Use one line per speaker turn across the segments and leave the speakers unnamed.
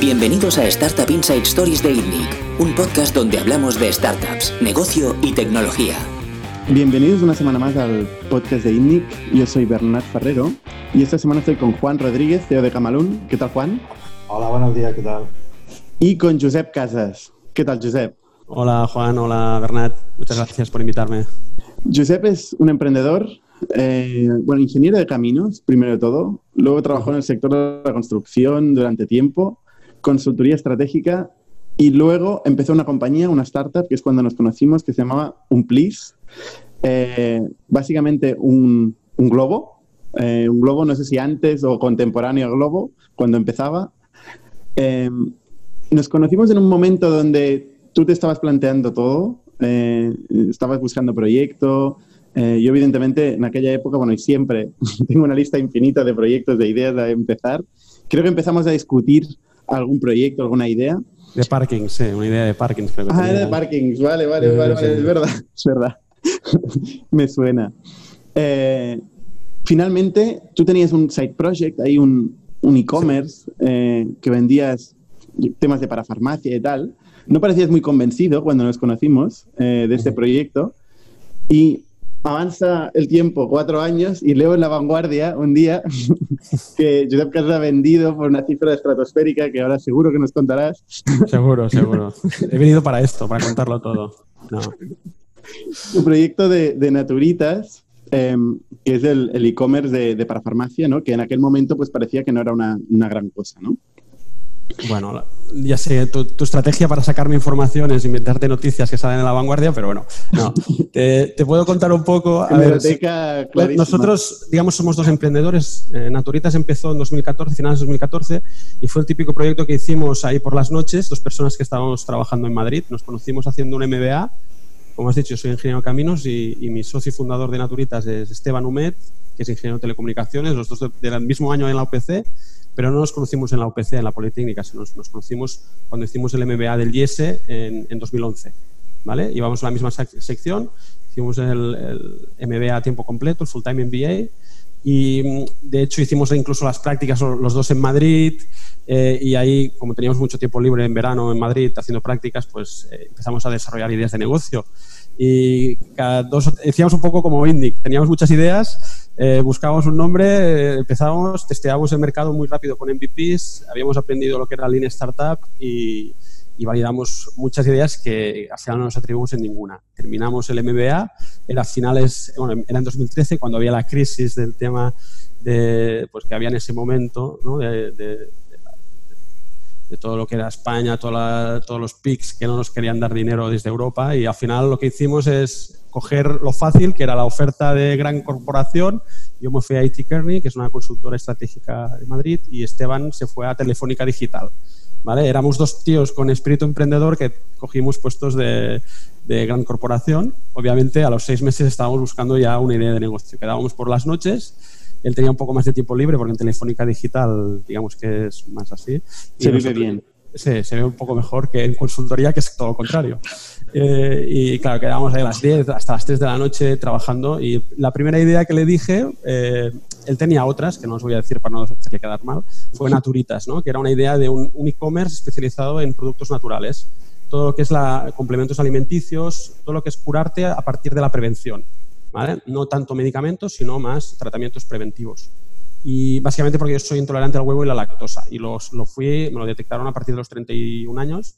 Bienvenidos a Startup Inside Stories de ITNIC, un podcast donde hablamos de startups, negocio y tecnología.
Bienvenidos una semana más al podcast de ITNIC. Yo soy Bernat Ferrero y esta semana estoy con Juan Rodríguez, CEO de Camalún. ¿Qué tal, Juan?
Hola, buenos días, ¿qué tal?
Y con Josep Casas. ¿Qué tal, Josep?
Hola, Juan. Hola, Bernat. Muchas gracias por invitarme.
Josep es un emprendedor, eh, bueno, ingeniero de caminos, primero de todo. Luego trabajó en el sector de la construcción durante tiempo consultoría estratégica y luego empezó una compañía, una startup, que es cuando nos conocimos, que se llamaba Unplease. Eh, básicamente un, globo, eh, un globo, no sé si antes o contemporáneo al globo, cuando empezaba. Eh, nos conocimos en un momento donde tú te estabas planteando todo, estabas buscando proyecto. yo, evidentemente, en aquella época, bueno, y siempre tengo una lista infinita de proyectos, de ideas a empezar. Creo que empezamos a discutir algún proyecto, alguna idea.
De parking, sí, una idea de parking.
ah, era de parking, vale, vale, vale, es verdad, es verdad. Me suena. Eh, finalmente, tú tenías un side project, ahí un, un e-commerce eh, que vendías temas de parafarmacia y tal. No parecías muy convencido cuando nos conocimos eh, de este proyecto. Y avanza el tiempo, cuatro años, y leo en La Vanguardia un día que Josep Casas ha vendido por una cifra estratosférica que ahora seguro que nos contarás.
Seguro, seguro. He venido para esto, para contarlo todo. No.
Un proyecto de, Naturitas, em, que es el e-commerce de, de, parafarmacia, ¿no? que en aquel momento pues parecía que no era una, una gran cosa. ¿no?
Bueno, ya sé, tu, estrategia para sacarme información es inventarte noticias que salen en la vanguardia, pero bueno, no. te, puedo contar un poco. A ver, nosotros, digamos, somos dos emprendedores. Eh, Naturitas empezó en 2014, finales de 2014, y fue el típico proyecto que hicimos ahí por las noches, dos personas que estábamos trabajando en Madrid. Nos conocimos haciendo un MBA. Como has dicho, yo soy ingeniero de caminos y, mi socio fundador de Naturitas es Esteban Humet, que es ingeniero de telecomunicaciones, los dos del mismo año en la UPC pero no nos conocimos en la UPC, en la Politécnica, sino nos, conocimos cuando hicimos el MBA del IESE en, en 2011. ¿vale? Íbamos a la misma sección, hicimos el, MBA a tiempo completo, el Full Time MBA, y de hecho hicimos incluso las prácticas los dos en Madrid, eh, y ahí, como teníamos mucho tiempo libre en verano en Madrid haciendo prácticas, pues eh, empezamos a desarrollar ideas de negocio. Y cada dos, decíamos un poco como Indic, teníamos muchas ideas eh, buscábamos un nombre, empezábamos, testeábamos el mercado muy rápido con MVPs, habíamos aprendido lo que era Lean Startup y, validamos muchas ideas que al final no nos atribuimos en ninguna. Terminamos el MBA, era finales, bueno, era en 2013 cuando había la crisis del tema de, pues, que había en ese momento, ¿no? Todo lo que era España, todos los PICs que no nos querían dar dinero desde Europa y al final lo que hicimos es coger lo fácil, que era la oferta de gran corporación. Yo me fui a IT Kearney, que es una consultora estratégica de Madrid, y Esteban se fue a Telefónica Digital. ¿vale? Éramos dos tíos con espíritu emprendedor que cogimos puestos de, de gran corporación. Obviamente, a los seis meses estábamos buscando ya una idea de negocio. Quedábamos por las noches. Él tenía un poco más de tiempo libre porque en Telefónica Digital, digamos que es más así.
Se vive bien.
Sí, se ve un poco mejor que en consultoría, que es todo lo contrario. Eh, y claro, quedábamos ahí a las 10 hasta las 3 de la noche trabajando y la primera idea que le dije, eh, él tenía otras, que no os voy a decir para no hacerle quedar mal, fue Naturitas, ¿no? que era una idea de un, e-commerce especializado en productos naturales. Todo lo que es la, complementos alimenticios, todo lo que es curarte a partir de la prevención. ¿Vale? No tanto medicamentos, sino más tratamientos preventivos. Y básicamente porque yo soy intolerante al huevo y la lactosa. Y los, lo fui, me lo detectaron a partir de los 31 años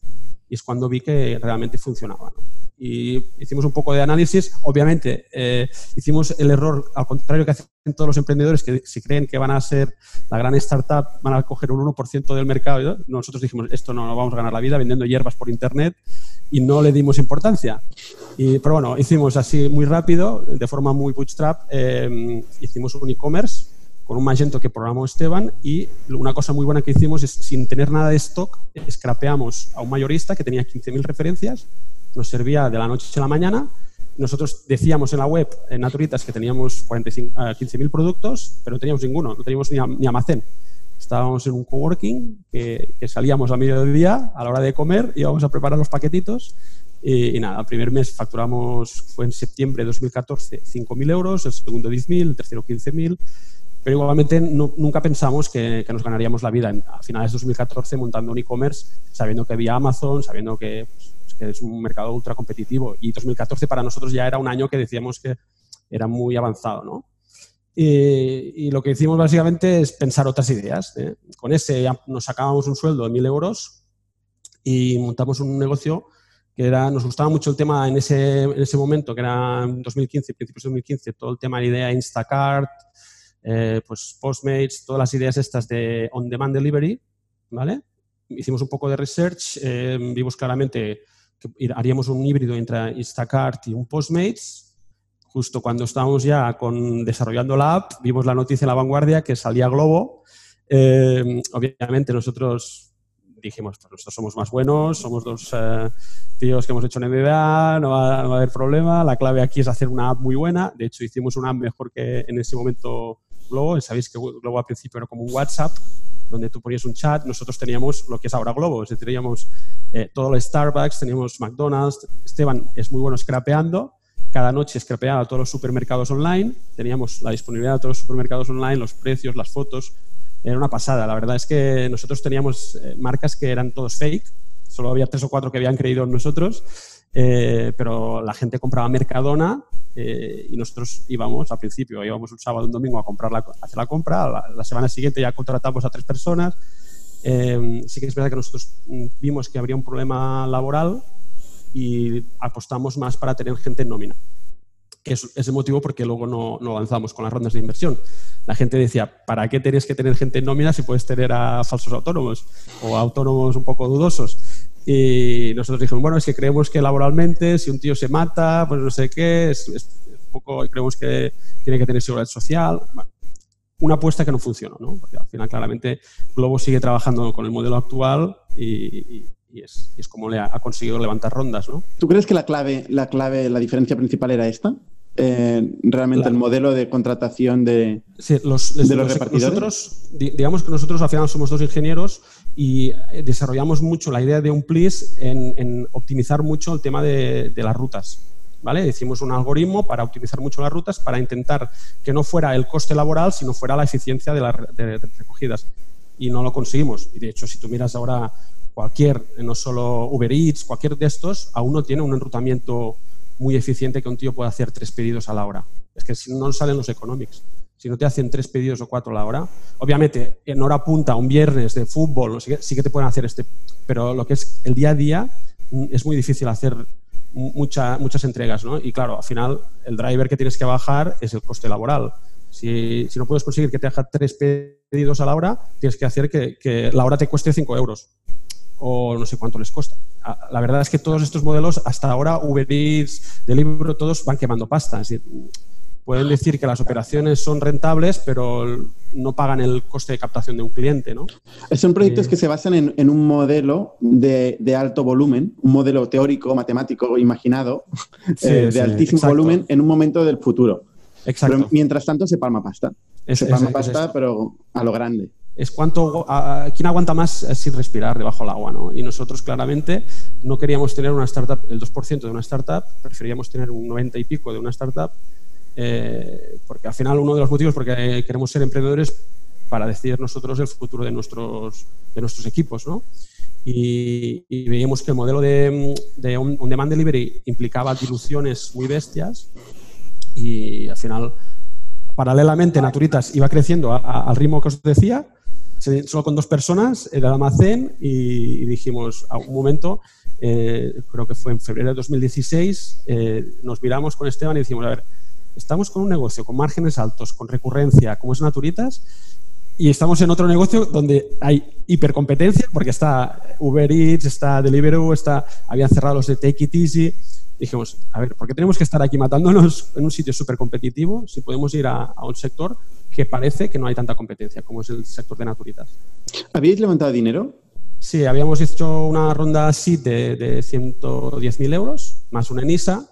y es cuando vi que realmente funcionaba. Y hicimos un poco de análisis. Obviamente, eh, hicimos el error, al contrario que hacen todos los emprendedores, que si creen que van a ser la gran startup, van a coger un 1% del mercado. Nosotros dijimos, esto no, vamos a ganar la vida vendiendo hierbas por Internet y no le dimos importancia. Y, pero bueno, hicimos así muy rápido, de forma muy bootstrap, eh, hicimos un e-commerce con un Magento que programó Esteban y una cosa muy buena que hicimos es, sin tener nada de stock, scrapeamos a un mayorista que tenía 15.000 referencias, nos servía de la noche a la mañana. Nosotros decíamos en la web, en Naturitas, que teníamos 15.000 productos, pero no teníamos ninguno, no teníamos ni, ni almacén. Estábamos en un coworking que, que salíamos a mediodía, a la hora de comer, íbamos a preparar los paquetitos y, nada, el primer mes facturamos, fue en septiembre de 2014, 5.000 euros, el segundo 10.000, el tercero 15.000 pero igualmente nunca pensamos que, nos ganaríamos la vida a finales de 2014 montando un e-commerce, sabiendo que había Amazon, sabiendo que, pues, que, es un mercado ultra competitivo. Y 2014 para nosotros ya era un año que decíamos que era muy avanzado, ¿no? Y, lo que hicimos básicamente es pensar otras ideas. ¿eh? Con ese ya nos sacábamos un sueldo de 1.000 euros y montamos un negocio que era, nos gustaba mucho el tema en ese, en ese momento, que era en 2015, principios de 2015, todo el tema de la idea Instacart, eh, pues Postmates, todas las ideas estas de on-demand delivery, ¿vale? Hicimos un poco de research, eh, vimos claramente que haríamos un híbrido entre Instacart y un Postmates, justo cuando estábamos ya con, desarrollando la app, vimos la noticia en la vanguardia que salía Globo. Eh, obviamente nosotros dijimos, pues nosotros somos más buenos, somos dos eh, tíos que hemos hecho en MBA, no va, no va, a haber problema, la clave aquí es hacer una app muy buena, de hecho hicimos una app mejor que en ese momento Globo, sabéis que Globo al principio era como un WhatsApp, donde tú ponías un chat, nosotros teníamos lo que es ahora Globo, es decir, teníamos eh, todo el Starbucks, teníamos McDonald's, Esteban es muy bueno scrapeando, cada noche scrapeaba todos los supermercados online, teníamos la disponibilidad de todos los supermercados online, los precios, las fotos, era una pasada. La verdad es que nosotros teníamos eh, marcas que eran todos fake, solo había tres o cuatro que habían creído en nosotros, eh, pero la gente compraba Mercadona eh, y nosotros íbamos, al principio, íbamos un sábado, un domingo a, comprar la, hacer la compra, la, la, semana siguiente ya contratamos a tres personas. sí que es verdad que nosotros mm, vimos que habría un problema laboral y apostamos más para tener gente en nómina. Que es, el motivo porque luego no, no, avanzamos con las rondas de inversión. La gente decía, ¿para qué tienes que tener gente en nómina si puedes tener a falsos autónomos o autónomos un poco dudosos? Y nosotros dijimos, bueno, es que creemos que laboralmente, si un tío se mata, pues no sé qué, es, un poco, creemos que tiene que tener seguridad social. una apuesta que no funcionó, ¿no? Porque al final, claramente, Globo sigue trabajando con el modelo actual y, y es, es como le ha, conseguido levantar rondas, ¿no?
¿Tú crees que la clave, la clave, la diferencia principal era esta? Eh, realmente el modelo de contratación de,
sí, los, de los, repartidores. Nosotros, digamos que nosotros al final somos dos ingenieros y eh, desarrollamos mucho la idea de un plis en, en optimizar mucho el tema de, de, las rutas. ¿Vale? Hicimos un algoritmo para optimizar mucho las rutas para intentar que no fuera el coste laboral, sino fuera la eficiencia de las de recogidas. Y no lo conseguimos. Y de hecho, si tú miras ahora cualquier, no solo Uber Eats, cualquier de estos, aún no tiene un enrutamiento muy eficiente que un tío pueda hacer tres pedidos a la hora. Es que si no salen los economics. Si no te hacen tres pedidos o cuatro a la hora, obviamente en hora punta, un viernes de fútbol, sí que te pueden hacer este, pero lo que es el día a día mm, es muy difícil hacer mucha, muchas entregas, ¿no? Y claro, al final el driver que tienes que bajar es el coste laboral. Si, no puedes conseguir que te haga tres pedidos a la hora, tienes que hacer que, la hora te cueste cinco euros o no sé cuánto les cuesta. Ah, la verdad es que todos estos modelos, hasta ahora, Uber Eats, Deliveroo, todos van quemando pasta. Pueden decir que las operaciones son rentables, pero no pagan el coste de captación de un cliente, ¿no?
Son proyectos que se basan en, un modelo de, alto volumen, un modelo teórico, matemático, imaginado, eh, de altísimo volumen en un momento del futuro.
Exacto.
mientras tanto se palma pasta. se palma pasta, pero a lo grande
es cuánto, quién aguanta más sin respirar debajo del agua. ¿no? Y nosotros claramente no queríamos tener una startup, el 2% de una startup, preferíamos tener un 90 y pico de una startup, eh, porque al final uno de los motivos por que queremos ser emprendedores para decidir nosotros el futuro de nuestros, de nuestros equipos. ¿no? Y, veíamos que el modelo de, de on-demand delivery implicaba diluciones muy bestias y al final paralelamente Naturitas iba creciendo al ritmo que os decía solo con dos personas, el almacén, y, dijimos a un momento, eh, creo que fue en febrero de 2016, eh, nos miramos con Esteban y dijimos, a ver, estamos con un negocio con márgenes altos, con recurrencia, como es Naturitas, y estamos en otro negocio donde hay hipercompetencia, porque está Uber Eats, está Deliveroo, está, habían cerrado los de Take It Easy. Dijimos, a ver, ¿por qué tenemos que estar aquí matándonos en un sitio súper competitivo si podemos ir a, a un sector que parece que no hay tanta competencia, como es el sector de Naturitas.
¿Habéis levantado dinero?
Sí, habíamos hecho una ronda así de, de 110.000 euros, más una ENISA.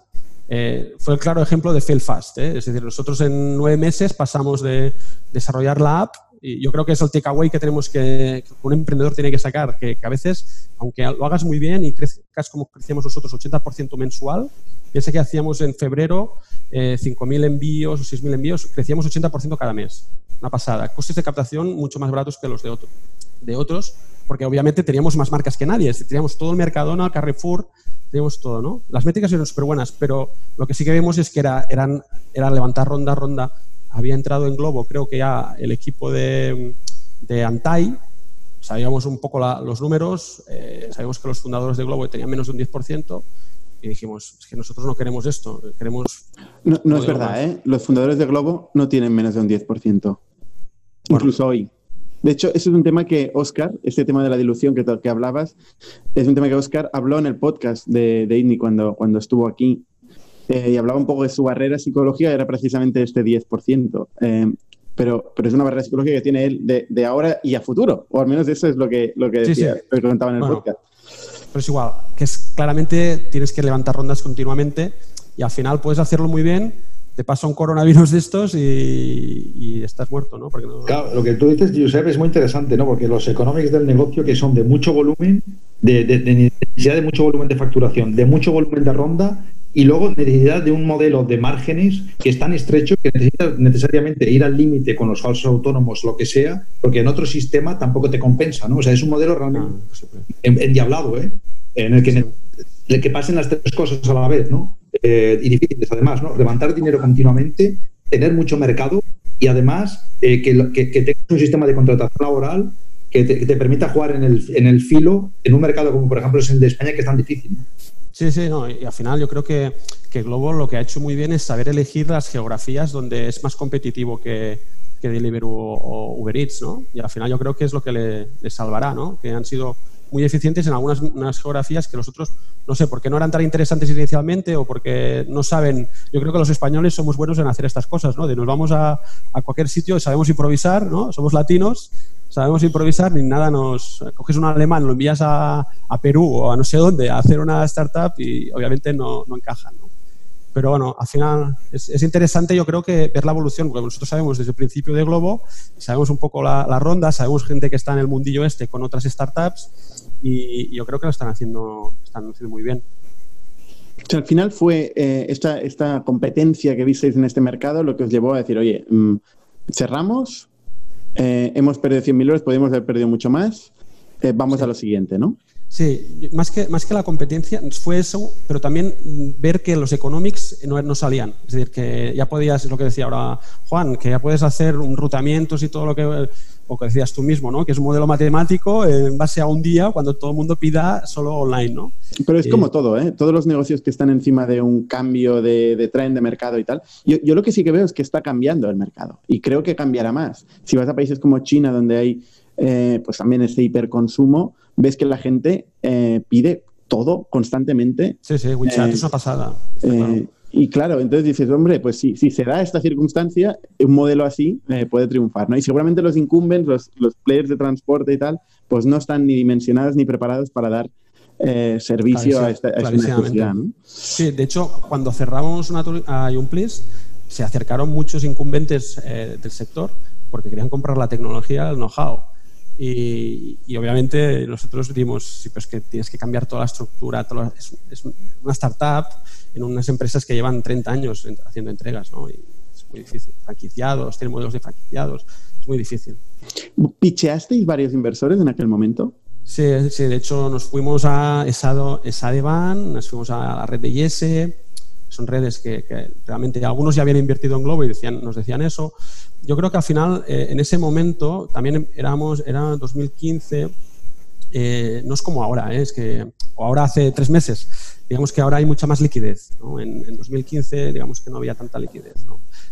Eh, fue el claro ejemplo de fail fast. ¿eh? Es decir, nosotros en nueve meses pasamos de desarrollar la app, Y yo creo que es el takeaway que tenemos que, un emprendedor tiene que sacar, que, a veces, aunque lo hagas muy bien y crezcas como crecemos nosotros, 80% mensual, piensa que hacíamos en febrero 5.000 eh, envíos o 6.000 envíos, crecíamos 80% cada mes. Una pasada. Costes de captación mucho más baratos que los de, otro, de otros, porque obviamente teníamos más marcas que nadie. Teníamos todo el Mercadona, Carrefour, teníamos todo, ¿no? Las métricas eran súper buenas, pero lo que sí que vemos es que era, eran, era levantar ronda a ronda. Había entrado en Globo, creo que ya el equipo de, de Antai, sabíamos un poco los números, eh, sabíamos que los fundadores de Globo tenían menos de un 10%, y dijimos, es que nosotros no queremos esto, queremos...
No, es verdad, ¿eh? Los fundadores de Globo no tienen menos de un 10%, incluso hoy. De hecho, ese es un tema que Oscar, este tema de la dilución que, que hablabas, es un tema que Oscar habló en el podcast de, de cuando, cuando estuvo aquí eh, y hablaba un poco de su barrera psicológica, era precisamente este 10%. Eh, pero, pero es una barrera psicológica que tiene él de, ahora y a futuro, o al menos eso es lo que, lo que decía, Lo que contaba en el podcast.
Pero es igual, que es claramente tienes que levantar rondas continuamente y al final puedes hacerlo muy bien te pasa un coronavirus de estos y, estás muerto, ¿no?
Claro, lo que tú dices, Giuseppe, es muy interesante, ¿no? Porque los economics del negocio que son de mucho volumen, de, necesidad de mucho volumen de facturación, de mucho volumen de ronda y luego necesidad de un modelo de márgenes que es tan estrecho que necesitas necesariamente ir al límite con los falsos autónomos, lo que sea, porque en otro sistema tampoco te compensa, ¿no? O sea, es un modelo realmente ah, endiablado, ¿eh? En el que, el que pasen las tres cosas a la vez, ¿no? Eh, y difíciles además, ¿no? Levantar dinero continuamente, tener mucho mercado y además eh, que, que, tengas un sistema de contratación laboral que te, permita jugar en el, en el, filo en un mercado como por ejemplo es el de España que es tan difícil.
Sí, sí, no, y al final yo creo que, que Globo lo que ha hecho muy bien es saber elegir las geografías donde es más competitivo que, que Deliveroo o Uber Eats, ¿no? Y al final yo creo que es lo que le, le salvará, ¿no? Que han sido muy eficientes en algunas geografías que los otros, no sé, porque no eran tan interesantes inicialmente o porque no saben. Yo creo que los españoles somos buenos en hacer estas cosas, ¿no? De nos vamos a, a cualquier sitio, sabemos improvisar, ¿no? Somos latinos, sabemos improvisar, ni nada nos. Coges un alemán, lo envías a, a Perú o a no sé dónde a hacer una startup y obviamente no, no encajan, ¿no? Pero bueno, al final es, interesante yo creo que ver la evolución, porque nosotros sabemos desde el principio de Globo, sabemos un poco la, la, ronda, sabemos gente que está en el mundillo este con otras startups y, yo creo que lo están haciendo, están haciendo muy bien.
al final fue eh, esta, esta competencia que visteis en este mercado lo que os llevó a decir, oye, mm, cerramos, eh, hemos perdido 100.000 euros, podemos haber perdido mucho más, eh, vamos a lo siguiente, ¿no?
Sí, más que, más que la competencia fue eso, pero también ver que los economics no, no salían. Es decir, que ya podías, es lo que decía ahora Juan, que ya puedes hacer un rutamientos y todo lo que o que decías tú mismo, ¿no? que es un modelo matemático en base a un día cuando todo el mundo pida solo online. ¿no?
Pero es como todo, ¿eh? todos los negocios que están encima de un cambio de, de tren de mercado y tal. Yo, yo, lo que sí que veo es que está cambiando el mercado y creo que cambiará más. Si vas a países como China, donde hay eh, pues también este hiperconsumo, ves que la gente eh, pide todo constantemente.
Sí, sí, WeChat eh, es una pasada.
Y claro, entonces dices, hombre, pues si, si se da esta circunstancia, un modelo así eh, puede triunfar, ¿no? Y seguramente los incumbents, los, los, players de transporte y tal, pues no están ni dimensionados ni preparados para dar eh, servicio a esta, necesidad, ¿no?
Sí, de hecho, cuando cerramos una, a Umplis, se acercaron muchos incumbentes eh, del sector porque querían comprar la tecnología, el know-how. Y, y, obviamente nosotros dimos, sí, pues que tienes que cambiar toda la estructura, es, es, una startup, en unas empresas que llevan 30 años haciendo entregas, ¿no? Y es muy difícil. Franquiciados, tienen modelos de franquiciados, es muy difícil.
¿Picheasteis varios inversores en aquel momento?
Sí, sí de hecho nos fuimos a Esadeban, nos fuimos a la red de IES, son redes que, realmente algunos ya habían invertido en Globo y decían, nos decían eso. Yo creo que al final, eh, en ese momento, también éramos, era 2015, eh, no es como ahora, eh, es que, o ahora hace tres meses, digamos que ahora hay mucha más liquidez. En, 2015, digamos que no había tanta liquidez.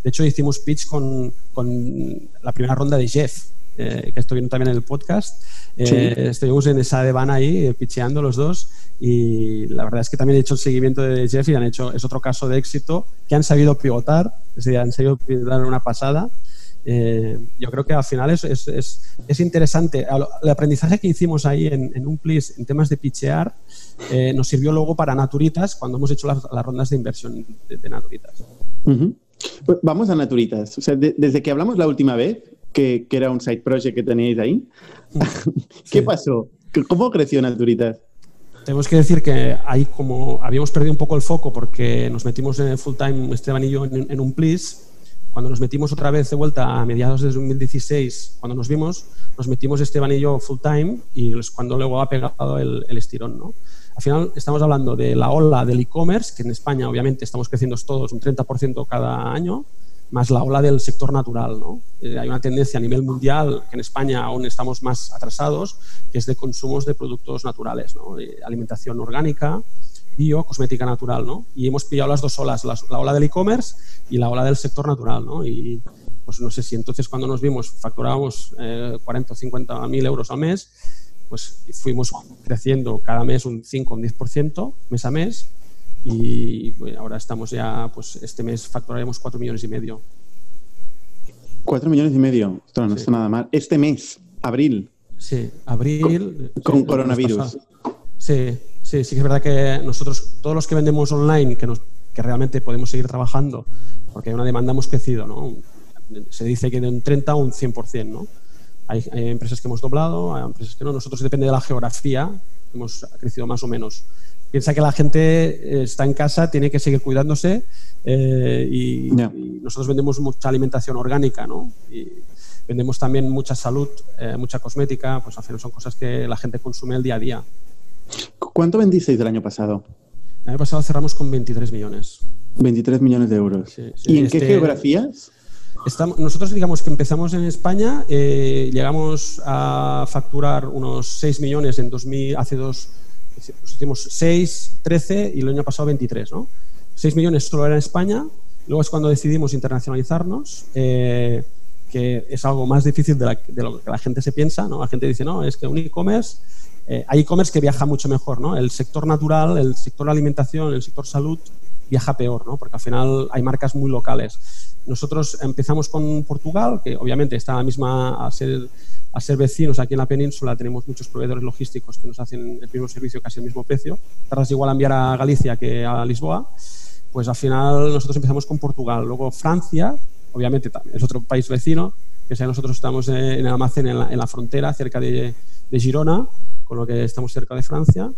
De hecho, hicimos pitch con, con la primera ronda de Jeff, eh, que estuvieron también en el podcast. Eh, estuvimos en esa de van ahí, eh, pitcheando los dos. Y la verdad es que también he hecho el seguimiento de Jeff y han hecho, es otro caso de éxito, que han sabido pivotar, es decir, han sabido dar una pasada. yo creo que al final es, es, es, interesante. El aprendizaje que hicimos ahí en, en Umplis en temas de pitchear eh, nos sirvió luego para Naturitas cuando hemos hecho las, rondas de inversión de, Naturitas.
Pues vamos a Naturitas. O sea, desde que hablamos la última vez, que, era un side project que teníais ahí. ¿Qué pasó? ¿Cómo creció Naturitas?
Tenemos que decir que ahí como habíamos perdido un poco el foco porque nos metimos en full time Esteban y yo en, un plis, cuando nos metimos otra vez de vuelta a mediados de 2016, cuando nos vimos, nos metimos Esteban y yo full time y es cuando luego ha pegado el, el estirón. ¿no? Al final estamos hablando de la ola del e-commerce, que en España obviamente estamos creciendo todos un 30% cada año, más la ola del sector natural. ¿no? Eh, hay una tendencia a nivel mundial, que en España aún estamos más atrasados, que es de consumos de productos naturales, ¿no? alimentación orgánica, bio, cosmética natural. ¿no? Y hemos pillado las dos olas, la, ola del e-commerce y la ola del sector natural. ¿no? Y pues no sé si entonces cuando nos vimos facturábamos 40 o 50 mil euros al mes, pues fuimos creciendo cada mes un 5 o un 10% mes a mes y ahora estamos ya, pues este mes facturaremos 4 millones y medio.
4 millones y medio, esto no está nada mal. Este mes, abril.
Sí, abril.
Con, coronavirus.
Sí, sí, sí que es verdad que nosotros, todos los que vendemos online, que, nos, que realmente podemos seguir trabajando, porque hay una demanda hemos crecido, ¿no? Se dice que de un 30 a un 100%, ¿no? Hay, hay, empresas que hemos doblado, hay empresas que no. Nosotros depende de la geografía, hemos crecido más o menos piensa que la gente eh, está en casa, tiene que seguir cuidándose eh, y, nosotros vendemos mucha alimentación orgánica, ¿no? Y vendemos también mucha salud, eh, mucha cosmética, pues al final son cosas que la gente consume el día a día.
¿Cuánto vendisteis del año pasado?
El año pasado cerramos con 23 millones.
23 millones de euros. ¿Y en qué este geografías?
Estamos, nosotros digamos que empezamos en España, llegamos a facturar unos 6 millones en 2000, hace dos, hicimos 6, 13 y el año pasado 23, ¿no? 6 millones solo era en España, luego es cuando decidimos internacionalizarnos, eh, que es algo más difícil de, lo que la gente se piensa, ¿no? La gente dice, no, es que un e-commerce, eh, hay e-commerce que viaja mucho mejor, ¿no? El sector natural, el sector alimentación, el sector salud viaja peor, ¿no? Porque al final hay marcas muy locales. Nosotros empezamos con Portugal, que obviamente está la misma, a ser a ser vecinos aquí en la península tenemos muchos proveedores logísticos que nos hacen el mismo servicio casi al mismo precio. Tardas igual a enviar a Galicia que a Lisboa. Pues al final nosotros empezamos con Portugal. Luego Francia, obviamente es otro país vecino, que sea nosotros estamos en el almacén en la, frontera, cerca de, Girona, con lo que estamos cerca de Francia.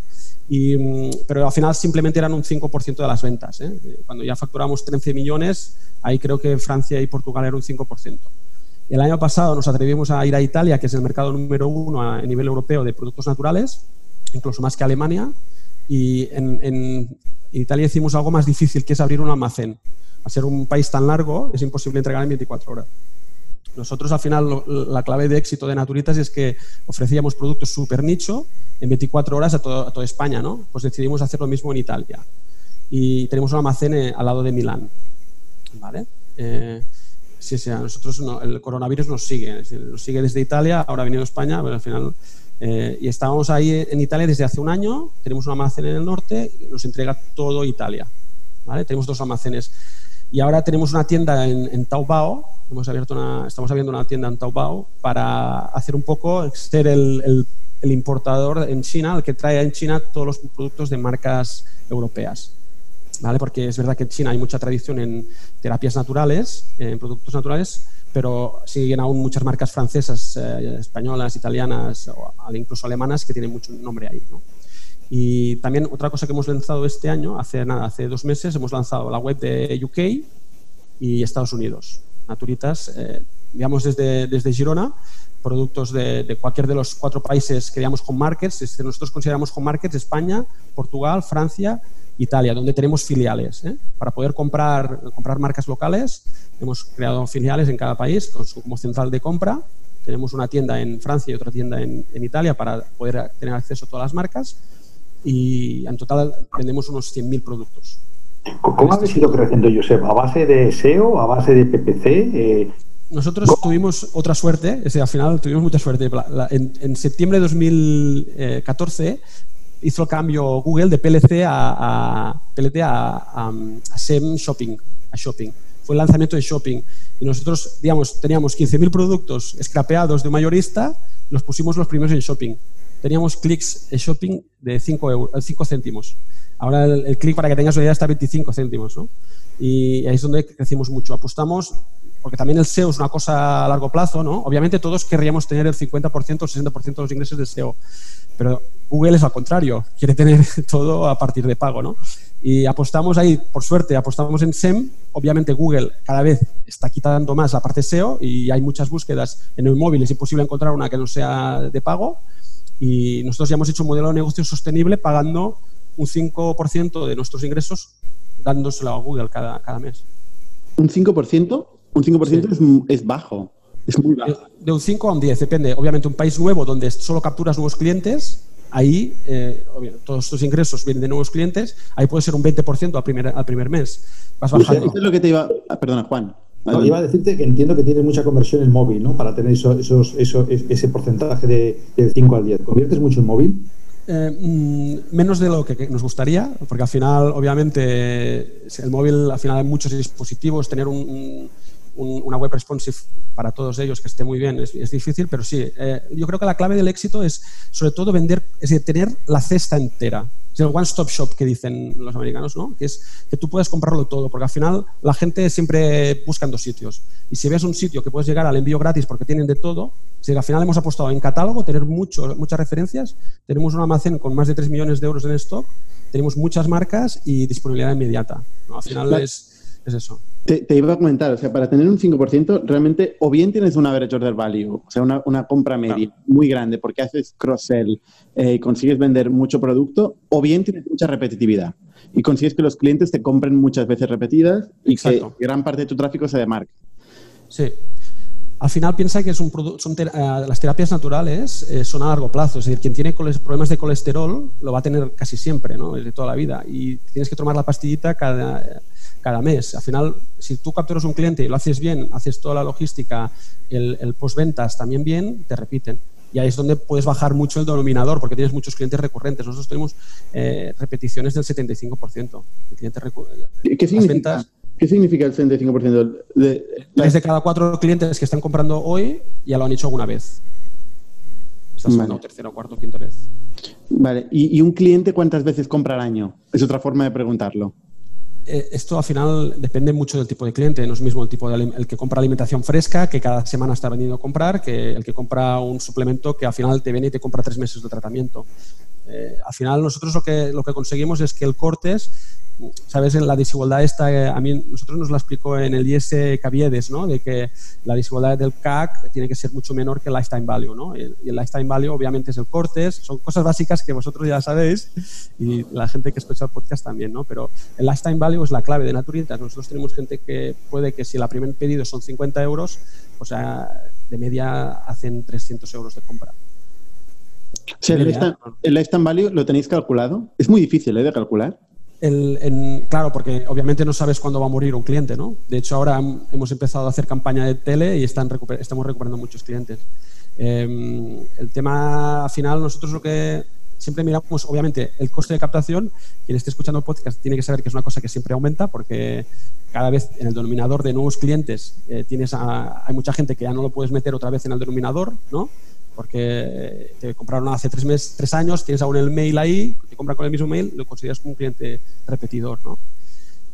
Y, mm, pero al final simplemente eran un 5% de las ventas. ¿eh? Cuando ya facturamos 13 millones, ahí creo que Francia y Portugal eran un 5%. El año pasado nos atrevimos a ir a Italia, que es el mercado número uno a nivel europeo de productos naturales, incluso más que Alemania. Y en, Italia hicimos algo más difícil, que es abrir un almacén. A ser un país tan largo, es imposible entregar en 24 horas. Nosotros, al final, la clave de éxito de Naturitas es que ofrecíamos productos súper nicho en 24 horas a, toda España, ¿no? Pues decidimos hacer lo mismo en Italia. Y tenemos un almacén eh, al lado de Milán, ¿vale? Eh, Sí, sí, a nosotros el coronavirus nos sigue, nos sigue desde Italia, ahora ha venido a España, al final... Eh, y estábamos ahí en Italia desde hace un año, tenemos un almacén en el norte, nos entrega todo Italia. ¿vale? Tenemos dos almacenes. Y ahora tenemos una tienda en, Taobao, estamos abriendo una tienda en Taobao para hacer un poco, ser el importador en China, el que trae en China todos los productos de marcas europeas. ¿vale? Porque es verdad que en China hay mucha tradición en terapias naturales, en productos naturales, pero siguen aún muchas marcas francesas, eh, españolas, italianas o incluso alemanas que tienen mucho nombre ahí. Y también otra cosa que hemos lanzado este año, hace nada, hace dos meses, hemos lanzado la web de UK y Estados Unidos. Naturitas, eh, digamos desde, desde Girona, productos de, de, cualquier de los cuatro países que digamos home markets. Nosotros consideramos home markets España, Portugal, Francia Italia, donde tenemos filiales. ¿eh? Para poder comprar, comprar marcas locales, hemos creado filiales en cada país con su, como central de compra. Tenemos una tienda en Francia y otra tienda en, Italia para poder tener acceso a todas las marcas y en total vendemos unos 100.000 productos.
¿Cómo habéis ido creciendo, Josep? ¿A base de SEO? ¿A base de PPC? Eh,
Nosotros tuvimos otra suerte, es al final tuvimos mucha suerte. En, en septiembre de 2014 hizo el cambio Google de PLC a, PLT a, SEM Shopping, a Shopping. Fue el lanzamiento de Shopping. Y nosotros, digamos, teníamos 15.000 productos scrapeados de un mayorista, los pusimos los primeros en Shopping. Teníamos clics Shopping de 5, euros, 5 céntimos. Ahora el, clic, para que tengas una idea, está a 25 céntimos. ¿no? Y ahí es donde crecimos mucho. Apostamos porque también el SEO es una cosa a largo plazo, ¿no? Obviamente todos querríamos tener el 50% o el 60% de los ingresos de SEO, pero Google es al contrario, quiere tener todo a partir de pago, ¿no? Y apostamos ahí, por suerte, apostamos en SEM. Obviamente Google cada vez está quitando más la parte SEO y hay muchas búsquedas en el móvil. Es imposible encontrar una que no sea de pago. Y nosotros ya hemos hecho un modelo de negocio sostenible pagando un 5% de nuestros ingresos dándoselo a Google cada, cada mes.
¿Un 5%? Un 5% es, bajo. Es muy bajo.
De, un 5 a un 10, depende. Obviamente un país nuevo donde solo capturas nuevos clientes ahí eh, todos tus ingresos vienen de nuevos clientes, ahí puede ser un 20% al primer, al primer mes. Vas bajando.
Eso es lo que te iba. Ah, perdona, Juan.
Iba a decirte que entiendo que tiene mucha conversión en móvil, ¿no? Para tener esos, esos, ese porcentaje de, del 5 al 10. ¿Conviertes mucho en móvil?
Eh, mm, menos de lo que, nos gustaría, porque al final, obviamente, el móvil, al final hay muchos dispositivos, tener un una web responsive para todos ellos que esté muy bien es, difícil, pero sí, eh, yo creo que la clave del éxito es sobre todo vender, es decir, tener la cesta entera. Es el one-stop shop que dicen los americanos, ¿no? Que es que tú puedes comprarlo todo, porque al final la gente siempre busca en dos sitios. Y si ves un sitio que puedes llegar al envío gratis porque tienen de todo, si al final hemos apostado en catálogo, tener mucho, muchas referencias, tenemos un almacén con más de 3 millones de euros en stock, tenemos muchas marcas y disponibilidad inmediata. Al final es, es eso.
Te, iba a comentar, o sea, para tener un 5%, realmente o bien tienes un average order value, o sea, una, una compra media muy grande porque haces cross-sell eh, y consigues vender mucho producto, o bien tienes mucha repetitividad y consigues que los clientes te compren muchas veces repetidas y que gran parte de tu tráfico sea de marca.
Sí. Al final piensa que es un son eh, las terapias naturales eh, son a largo plazo, es decir, quien tiene problemas de colesterol lo va a tener casi siempre, ¿no? de toda la vida y tienes que tomar la pastillita cada cada mes. Al final, si tú capturas un cliente y lo haces bien, haces toda la logística, el, el postventas también bien, te repiten. Y ahí es donde puedes bajar mucho el denominador, porque tienes muchos clientes recurrentes. Nosotros tenemos eh, repeticiones del 75%.
¿Qué significa? ¿Qué significa el 75%?
De, de cada cuatro clientes que están comprando hoy, ya lo han hecho alguna vez. Estás vale. tercera, cuarta quinta vez.
Vale. ¿Y, ¿Y un cliente cuántas veces compra al año? Es otra forma de preguntarlo.
Eh, esto al final depende mucho del tipo de cliente. No es mismo el tipo de el que compra alimentación fresca, que cada semana está veniendo a comprar, que el que compra un suplemento que al final te viene y te compra tres meses de tratamiento. Eh, al final nosotros lo que, lo que conseguimos es que el cortes ¿sabes? La desigualdad esta, eh, a mí, nosotros nos la explicó en el IS Caviedes, ¿no? De que la desigualdad del CAC tiene que ser mucho menor que el lifetime value, ¿no? Y el lifetime value obviamente es el cortes, son cosas básicas que vosotros ya sabéis y la gente que escucha el podcast también, ¿no? Pero el lifetime value es la clave de Naturitas. Nosotros tenemos gente que puede que si el primer pedido son 50 euros, o sea, de media hacen 300 euros de compra.
El, lifetime, value lo tenéis calculado. Es muy difícil ¿eh? de calcular
claro, porque obviamente no sabes cuándo va a morir un cliente, ¿no? De hecho, ahora hemos empezado a hacer campaña de tele y están estamos recuperando muchos clientes. Em, el tema final, nosotros lo que siempre miramos, obviamente, el coste de captación. Quien esté escuchando el podcast tiene que saber que es una cosa que siempre aumenta porque cada vez en el denominador de nuevos clientes eh, tienes hay mucha gente que ya no lo puedes meter otra vez en el denominador, ¿no? Porque te compraron hace tres, meses, tres años, tienes aún el mail ahí, te compran con el mismo mail, lo consideras como un cliente repetidor, ¿no?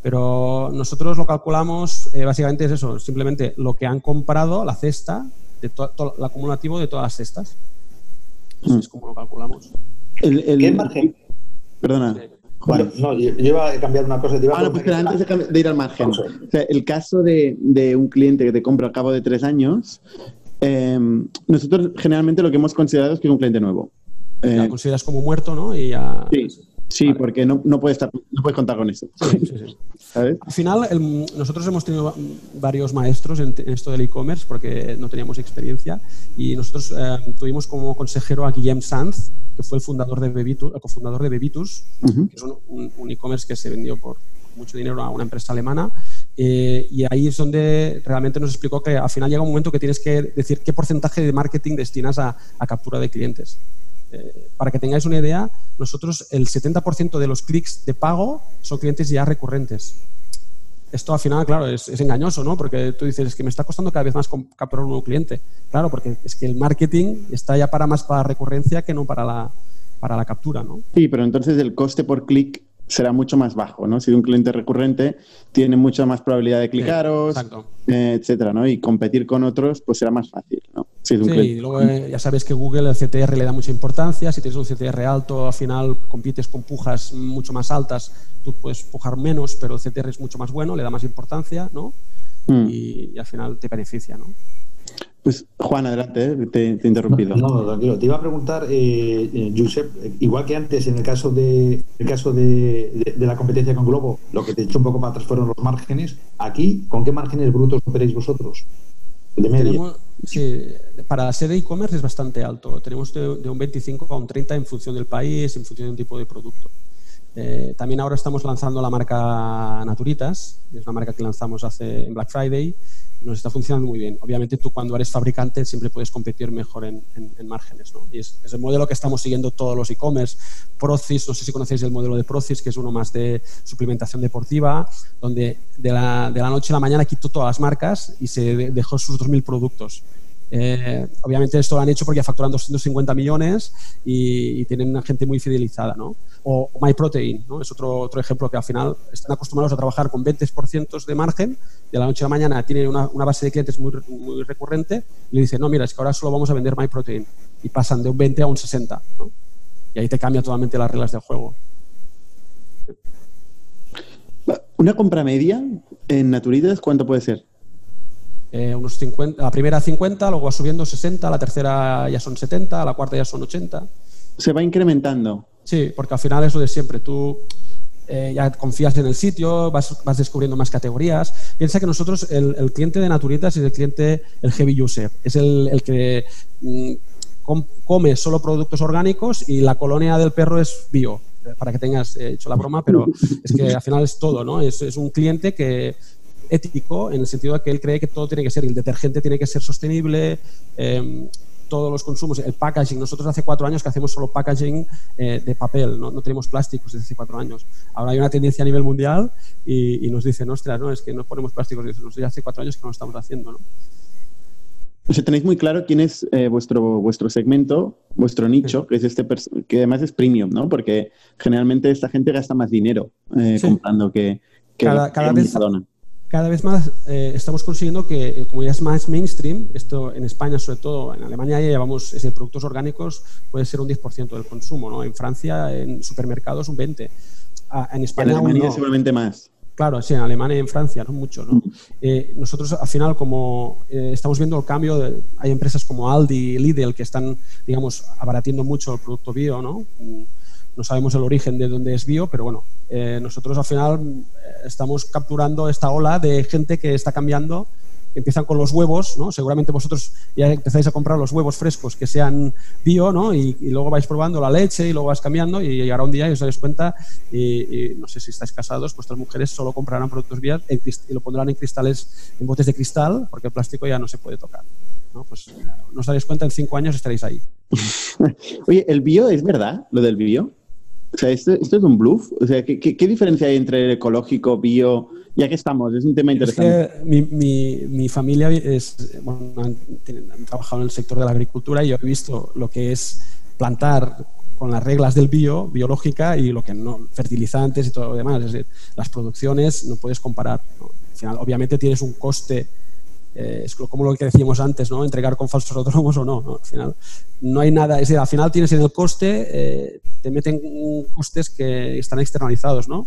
Pero nosotros lo calculamos, eh, básicamente es eso, simplemente lo que han comprado, la cesta, de el acumulativo de todas las cestas. Eso es como lo calculamos.
El, ¿Qué margen?
Perdona.
No, yo iba a cambiar una cosa.
ah, no, pues antes de, ir al margen. el caso de, de, un cliente que te compra al cabo de tres años, Em, nosotros generalmente lo que hemos considerado es que es un cliente nuevo.
lo eh, consideras como muerto, ¿no? Y ya...
Sí, porque no, no, puedes estar, no puedes contar con eso.
Al final, nosotros hemos tenido varios maestros en, esto del e-commerce porque no teníamos experiencia y nosotros eh, tuvimos como consejero a Guillem Sanz, que fue el fundador de Bebitus, el cofundador de Bebitus, que es un e-commerce que se vendió por mucho dinero a una empresa alemana eh, y ahí es donde realmente nos explicó que al final llega un momento que tienes que decir qué porcentaje de marketing destinas a, captura de clientes. Eh, para que tengáis una idea, nosotros el 70% de los clics de pago son clientes ya recurrentes. Esto al final, claro, es, engañoso, ¿no? Porque tú dices, es que me está costando cada vez más capturar un nuevo cliente. Claro, porque es que el marketing está ya para más para recurrencia que no para la, para la captura, ¿no?
Sí, pero entonces el coste por clic será mucho más bajo, ¿no? Si un cliente recurrente tiene mucha más probabilidad de clicaros, eh, etcétera, ¿no? Y competir con otros, pues será más fácil, ¿no?
sí, y luego eh, ya sabes que Google el CTR le da mucha importancia. Si tienes un CTR alto, al final compites con pujas mucho más altas, tú puedes pujar menos, pero el CTR es mucho más bueno, le da más importancia, ¿no? Mm. Y, y, al final te beneficia, ¿no?
Pues Juan, adelante, eh, te, he interrumpido.
No, tranquilo. Te iba a preguntar, eh, eh, Josep, igual que antes en el caso de el caso de, la competencia con Globo, lo que te echó un poco para atrás fueron los márgenes. Aquí, ¿con qué márgenes brutos operáis vosotros?
De media. sí, para ser e-commerce es bastante alto. Tenemos de, un 25 a un 30 en función del país, en función de un tipo de producto. También ahora estamos lanzando la marca Naturitas, es una marca que lanzamos hace en Black Friday nos está funcionando muy bien. Obviamente tú cuando eres fabricante siempre puedes competir mejor en, márgenes. ¿no? Y es, el modelo que estamos siguiendo todos los e-commerce. Procis, no sé si conocéis el modelo de Procis, que es uno más de suplementación deportiva, donde de la, de la noche a la mañana quitó todas las marcas y se dejó sus 2.000 productos. Eh, obviamente esto lo han hecho porque facturan 250 millones y, tienen una gente muy fidelizada, ¿no? O, MyProtein, ¿no? Es otro, otro ejemplo que al final están acostumbrados a trabajar con 20% de margen, de la noche a la mañana tienen una, base de clientes muy, muy, recurrente y le dicen, no, mira, es que ahora solo vamos a vender MyProtein y pasan de un 20 a un 60, ¿no? Y ahí te cambia totalmente las reglas del juego.
Una compra media en Naturitas, ¿cuánto puede ser?
Eh, unos 50, la primera 50, luego va subiendo 60, la tercera ya son 70, la cuarta ya son 80.
Se va incrementando.
Sí, porque al final es lo de siempre. Tú eh, ya confías en el sitio, vas, vas, descubriendo más categorías. Piensa que nosotros, el, cliente de Naturitas es el cliente, el heavy user, es el, el que mm, come solo productos orgánicos y la colonia del perro es bio para que tengas hecho la broma, pero es que al final es todo, ¿no? Es, es un cliente que ético en el sentido de que él cree que todo tiene que ser, el detergente tiene que ser sostenible, em, todos los consumos, el packaging. Nosotros hace cuatro años que hacemos solo packaging eh, de papel, ¿no? tenemos plásticos desde hace cuatro años. Ahora hay una tendencia a nivel mundial y, nos dicen, ostras, no, es que no ponemos plásticos, desde hace cuatro años que no lo estamos haciendo. ¿no?
O sea, tenéis muy claro quién es eh, vuestro, vuestro segmento, vuestro nicho, que es este que además es premium, ¿no? Porque generalmente esta gente gasta más dinero eh, comprando que, que
cada, cada vez, cada vez más eh, estamos consiguiendo que, eh, como ya es más mainstream, esto en España sobre todo, en Alemania ya llevamos ese productos orgánicos, puede ser un 10% del consumo, ¿no? En Francia, en supermercados, un 20%.
Ah, en España, en Alemania seguramente más.
Claro, sí, en Alemania y en Francia, no mucho. ¿no? Eh, nosotros, al final, como estamos viendo el cambio, hay empresas como Aldi y Lidl que están, digamos, abaratiendo mucho el producto bio, ¿no? No sabemos el origen de dónde es bio, pero bueno, eh, nosotros al final eh, estamos capturando esta ola de gente que está cambiando, empiezan con los huevos, ¿no? Seguramente vosotros ya empezáis a comprar los huevos frescos que sean bio, ¿no? Y, luego vais probando la leche y luego vais cambiando y llegará un día y os daréis cuenta y, no sé si estáis casados, vuestras mujeres solo comprarán productos bio y lo pondrán en cristales, en botes de cristal, porque el plástico ya no se puede tocar. ¿no? Pues no os daréis cuenta, en cinco años estaréis ahí.
Oye, ¿el bio es verdad, lo del bio? O sea, ¿esto, es un bluff? O sea, ¿qué, qué, diferencia hay entre el ecológico, bio? Ya que estamos, es un tema interesante.
mi, mi, mi, familia es, bueno, han, trabajado en el sector de la agricultura y yo he visto lo que es plantar con las reglas del bio, biológica, y lo que no, fertilizantes y todo lo demás. Es decir, las producciones no puedes comparar. Al final, obviamente tienes un coste eh, es como lo que decíamos antes, ¿no? Entregar con falsos autónomos o no, Al final no hay nada, es decir, al final tienes en el coste, eh, te meten costes que están externalizados, ¿no?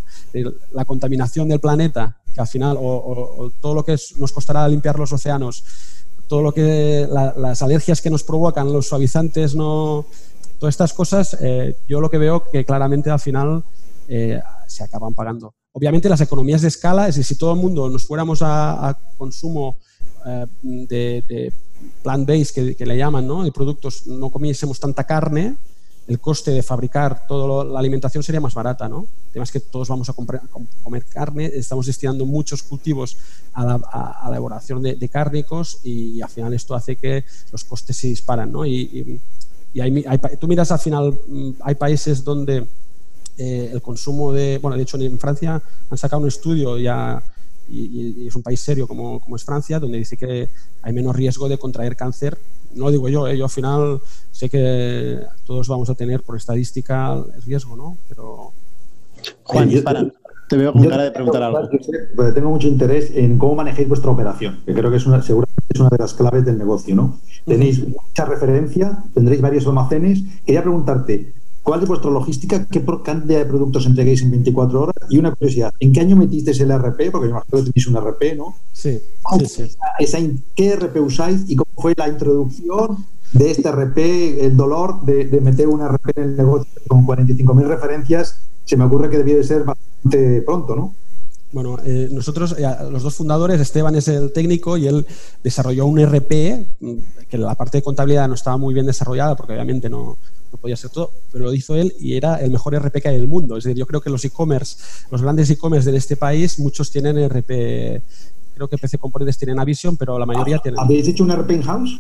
La contaminación del planeta, que al final, o, todo lo que nos costará limpiar los océanos, todo lo que, las alergias que nos provocan, los suavizantes, no, todas estas cosas, eh, yo lo que veo que claramente al final se acaban pagando. Obviamente las economías de escala, es decir, si todo el mundo nos fuéramos a consumo eh, de, plant-based que, le llaman, ¿no? de productos, no comiésemos tanta carne, el coste de fabricar toda la alimentación sería más barata, ¿no? Además que todos vamos a, comer carne, estamos destinando muchos cultivos a la, elaboración de, cárnicos y, al final esto hace que los costes se disparan, ¿no? Y, tú miras al final, mm, hay países donde eh, el consumo de, bueno, de hecho en Francia han sacado un estudio ya y, es un país serio como, como, es Francia, donde dice que hay menos riesgo de contraer cáncer. No lo digo yo, ¿eh? yo al final sé que todos vamos a tener por estadística el riesgo, ¿no? Pero
Juan. Te veo con cara de preguntar algo.
Pues tengo mucho interés en cómo manejáis vuestra operación, que creo que es una, seguramente es una de las claves del negocio, ¿no? Tenéis mucha referencia, tendréis varios almacenes. Quería preguntarte, ¿cuál es vuestra logística? ¿Qué cantidad de productos entreguéis en 24 horas? Y una curiosidad, ¿en qué año metisteis el RP? Porque me imagino que tenéis un RP, ¿no?
Sí. sí,
sí. ¿Qué RP usáis y cómo fue la introducción de este RP, el dolor de, de meter un RP en el negocio con 45.000 referencias? Se me ocurre que debía de ser bastante pronto, ¿no?
Bueno, eh, nosotros, eh, los dos fundadores, Esteban es el técnico y él desarrolló un RP, mm, que la parte de contabilidad no estaba muy bien desarrollada porque obviamente no, no podía ser todo, pero lo hizo él y era el mejor RP que hay en el mundo. Es decir, yo creo que los e-commerce, los grandes e-commerce de este país, muchos tienen RP, creo que PC Componentes tienen Avision, pero la mayoría tienen...
¿Habéis hecho un RP in-house?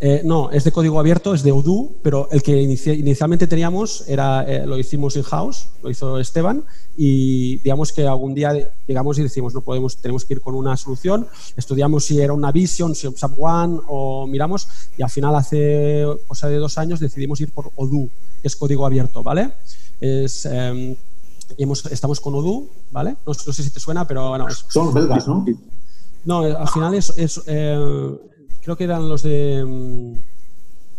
Eh, no, es de código abierto, es de Odoo, pero el que inicialmente teníamos era, eh, lo hicimos in-house, lo hizo Esteban, y digamos que algún día llegamos y decimos, no podemos, tenemos que ir con una solución, estudiamos si era una Vision, si SAP One, o miramos, y al final hace cosa de dos años decidimos ir por Odoo, que es código abierto, ¿vale? Es, em, estamos con Odoo, ¿vale? No, sé si te suena, pero bueno.
Son belgas, ¿no?
No, al final es, eh, creo que eran los de mm,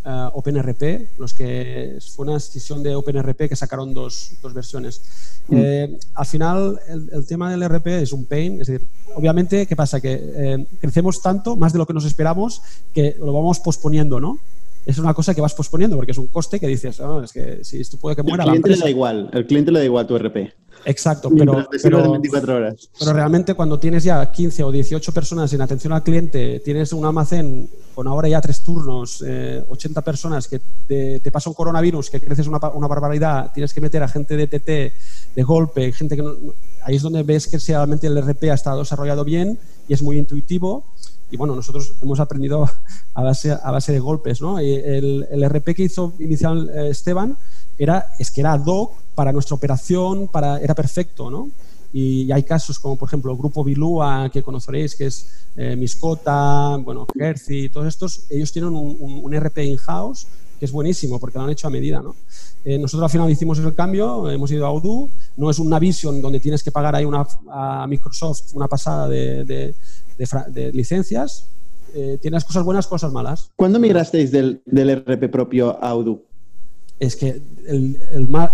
eh, OpenRP, los que fue una decisión de OpenRP que sacaron dos, dos versiones. Mm. Eh, al final, el, tema del RP es un pain, es decir, obviamente, ¿qué pasa? Que eh, crecemos tanto, más de lo que nos esperamos, que lo vamos posponiendo, ¿no? Es una cosa que vas posponiendo porque es un coste que dices, oh, es que si esto puede que muera.
El cliente le da igual, el cliente le da igual tu RP.
Exacto, pero, pero, pero, realmente cuando tienes ya 15 o 18 personas en atención al cliente, tienes un almacén con ahora ya tres turnos, 80 eh, personas, que te, pasa un coronavirus, que creces una, una, barbaridad, tienes que meter a gente de TT de golpe, gente que ahí es donde ves que realmente el RP ha estado desarrollado bien y es muy intuitivo. Y bueno, nosotros hemos aprendido a base, a base de golpes. ¿no? El, el RP que hizo inicial eh, Esteban era, es que era ad hoc para nuestra operación, para, era perfecto, ¿no? Y hay casos como, por ejemplo, el grupo Bilua, que conoceréis, que es eh, Miscota, bueno, Herzi, todos estos, ellos tienen un, un, RP in-house que es buenísimo porque lo han hecho a medida, ¿no? Eh, nosotros al final hicimos el cambio, hemos ido a Odoo, no es una Vision donde tienes que pagar ahí a Microsoft una pasada de, de, licencias, eh, tienes cosas buenas, cosas malas.
¿Cuándo migrasteis del, del RP propio a Odoo?
Es que el,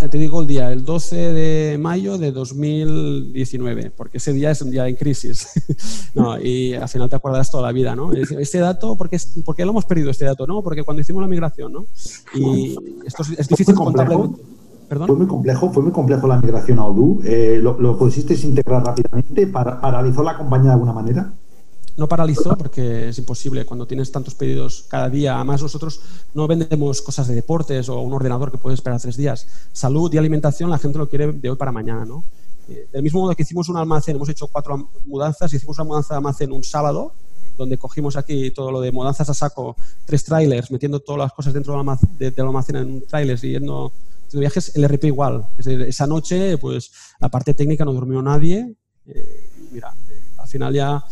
te digo el día, el 12 de mayo de 2019, porque ese día es un día en crisis. no, y al final te acuerdas toda la vida, ¿no? Este dato, ¿por qué, lo hemos perdido este dato? No, porque cuando hicimos la migración, ¿no? Y esto es, difícil contarlo.
¿Perdón? Fue muy complejo, fue muy complejo la migración a Odoo. Eh, ¿lo, ¿Lo pusisteis integrar rápidamente? ¿Paralizó la compañía de alguna manera?
No paralizó porque es imposible cuando tienes tantos pedidos cada día. Además, nosotros no vendemos cosas de deportes o un ordenador que puede esperar tres días. Salud y alimentación, la gente lo quiere de hoy para mañana, ¿no? Eh, del mismo modo que hicimos un almacén, hemos hecho cuatro mudanzas, hicimos una mudanza de almacén un sábado, donde cogimos aquí todo lo de mudanzas a saco, tres trailers, metiendo todas las cosas dentro del almacén, de, almacén en trailers y yendo de viajes, el RP igual. esa noche, pues la parte técnica no durmió nadie. Eh, mira, al final ya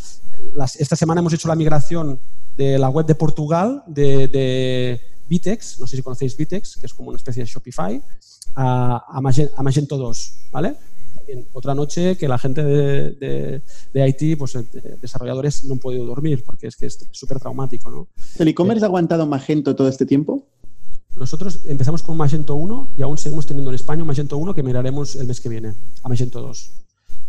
esta semana hemos hecho la migración de la web de Portugal, de, de Vitex, no sé si conocéis Vitex, que es como una especie de Shopify, a, Magento, 2, ¿vale? otra noche que la gente de, de, IT, pues eh, desarrolladores no han podido dormir porque es que es súper traumático, ¿no?
¿El e-commerce ha aguantado Magento todo este tiempo?
Nosotros empezamos con Magento 1 y aún seguimos teniendo en España Magento 1 que miraremos el mes que viene, a Magento 2.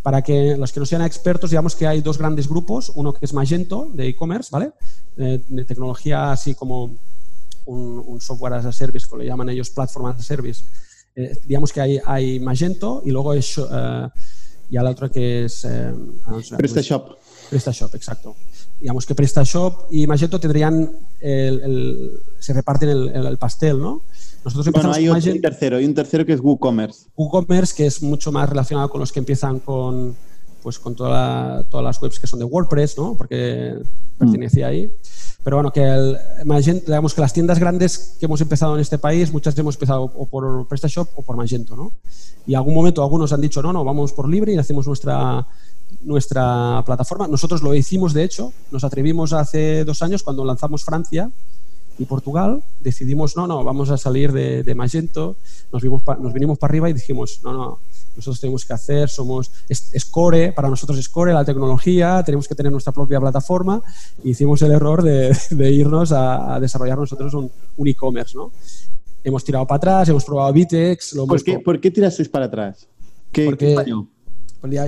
Para que los que no sean expertos, digamos que hay dos grandes grupos, uno que es Magento, de e-commerce, ¿vale? Eh, de, tecnología así como un, software as a service, que le llaman ellos platform as a service. Eh, digamos que hay, hay, Magento y luego es, uh, y la otra que es...
PrestaShop.
PrestaShop, exacto. Digamos que PrestaShop y Magento tendrían, el, se reparten el pastel, ¿no?
Nosotros empezamos bueno, hay un tercero, y un tercero que es WooCommerce.
WooCommerce, que es mucho más relacionado con los que empiezan con, pues, con toda todas las webs que son de WordPress, ¿no? Porque pertenecía ahí. Pero bueno, que el, Magento, digamos que las tiendas grandes que hemos empezado en este país, muchas hemos empezado o por PrestaShop o por Magento, ¿no? Y en algún momento algunos han dicho, no, no, vamos por libre y hacemos nuestra, nuestra plataforma. Nosotros lo hicimos, de hecho, nos atrevimos hace dos años cuando lanzamos Francia, y Portugal, decidimos, no, no, vamos a salir de, Magento, nos, vimos nos vinimos para arriba y dijimos, no, no, nosotros tenemos que hacer, somos, es, core, para nosotros es core la tecnología, tenemos que tener nuestra propia plataforma y hicimos el error de, irnos a, desarrollar nosotros un, e-commerce, ¿no? Hemos tirado para atrás, hemos probado Vitex.
Lo ¿Por, qué, ¿Por qué tirasteis para atrás? ¿Qué,
Porque,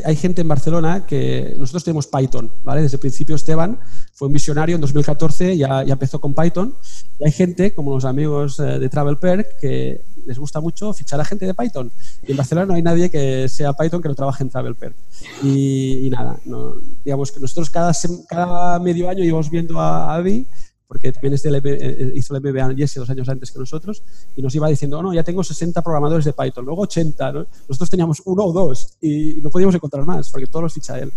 hay gente en Barcelona que nosotros tenemos Python, ¿vale? Desde el principio Esteban fue un visionario, en 2014 ya, ya empezó con Python. Y hay gente, como los amigos eh, de Travel Perk, que les gusta mucho fichar a gente de Python. Y en Barcelona no hay nadie que sea Python que no trabaje en Travel Perk. Y, nada, digamos que nosotros cada, cada medio año íbamos viendo a Avi porque también este eh, hizo el MBA Jesse dos años antes que nosotros, y nos iba diciendo, oh, no, ya tengo 60 programadores de Python, luego 80, nosotros teníamos uno o dos y no podíamos encontrar más, porque todos los ficha él.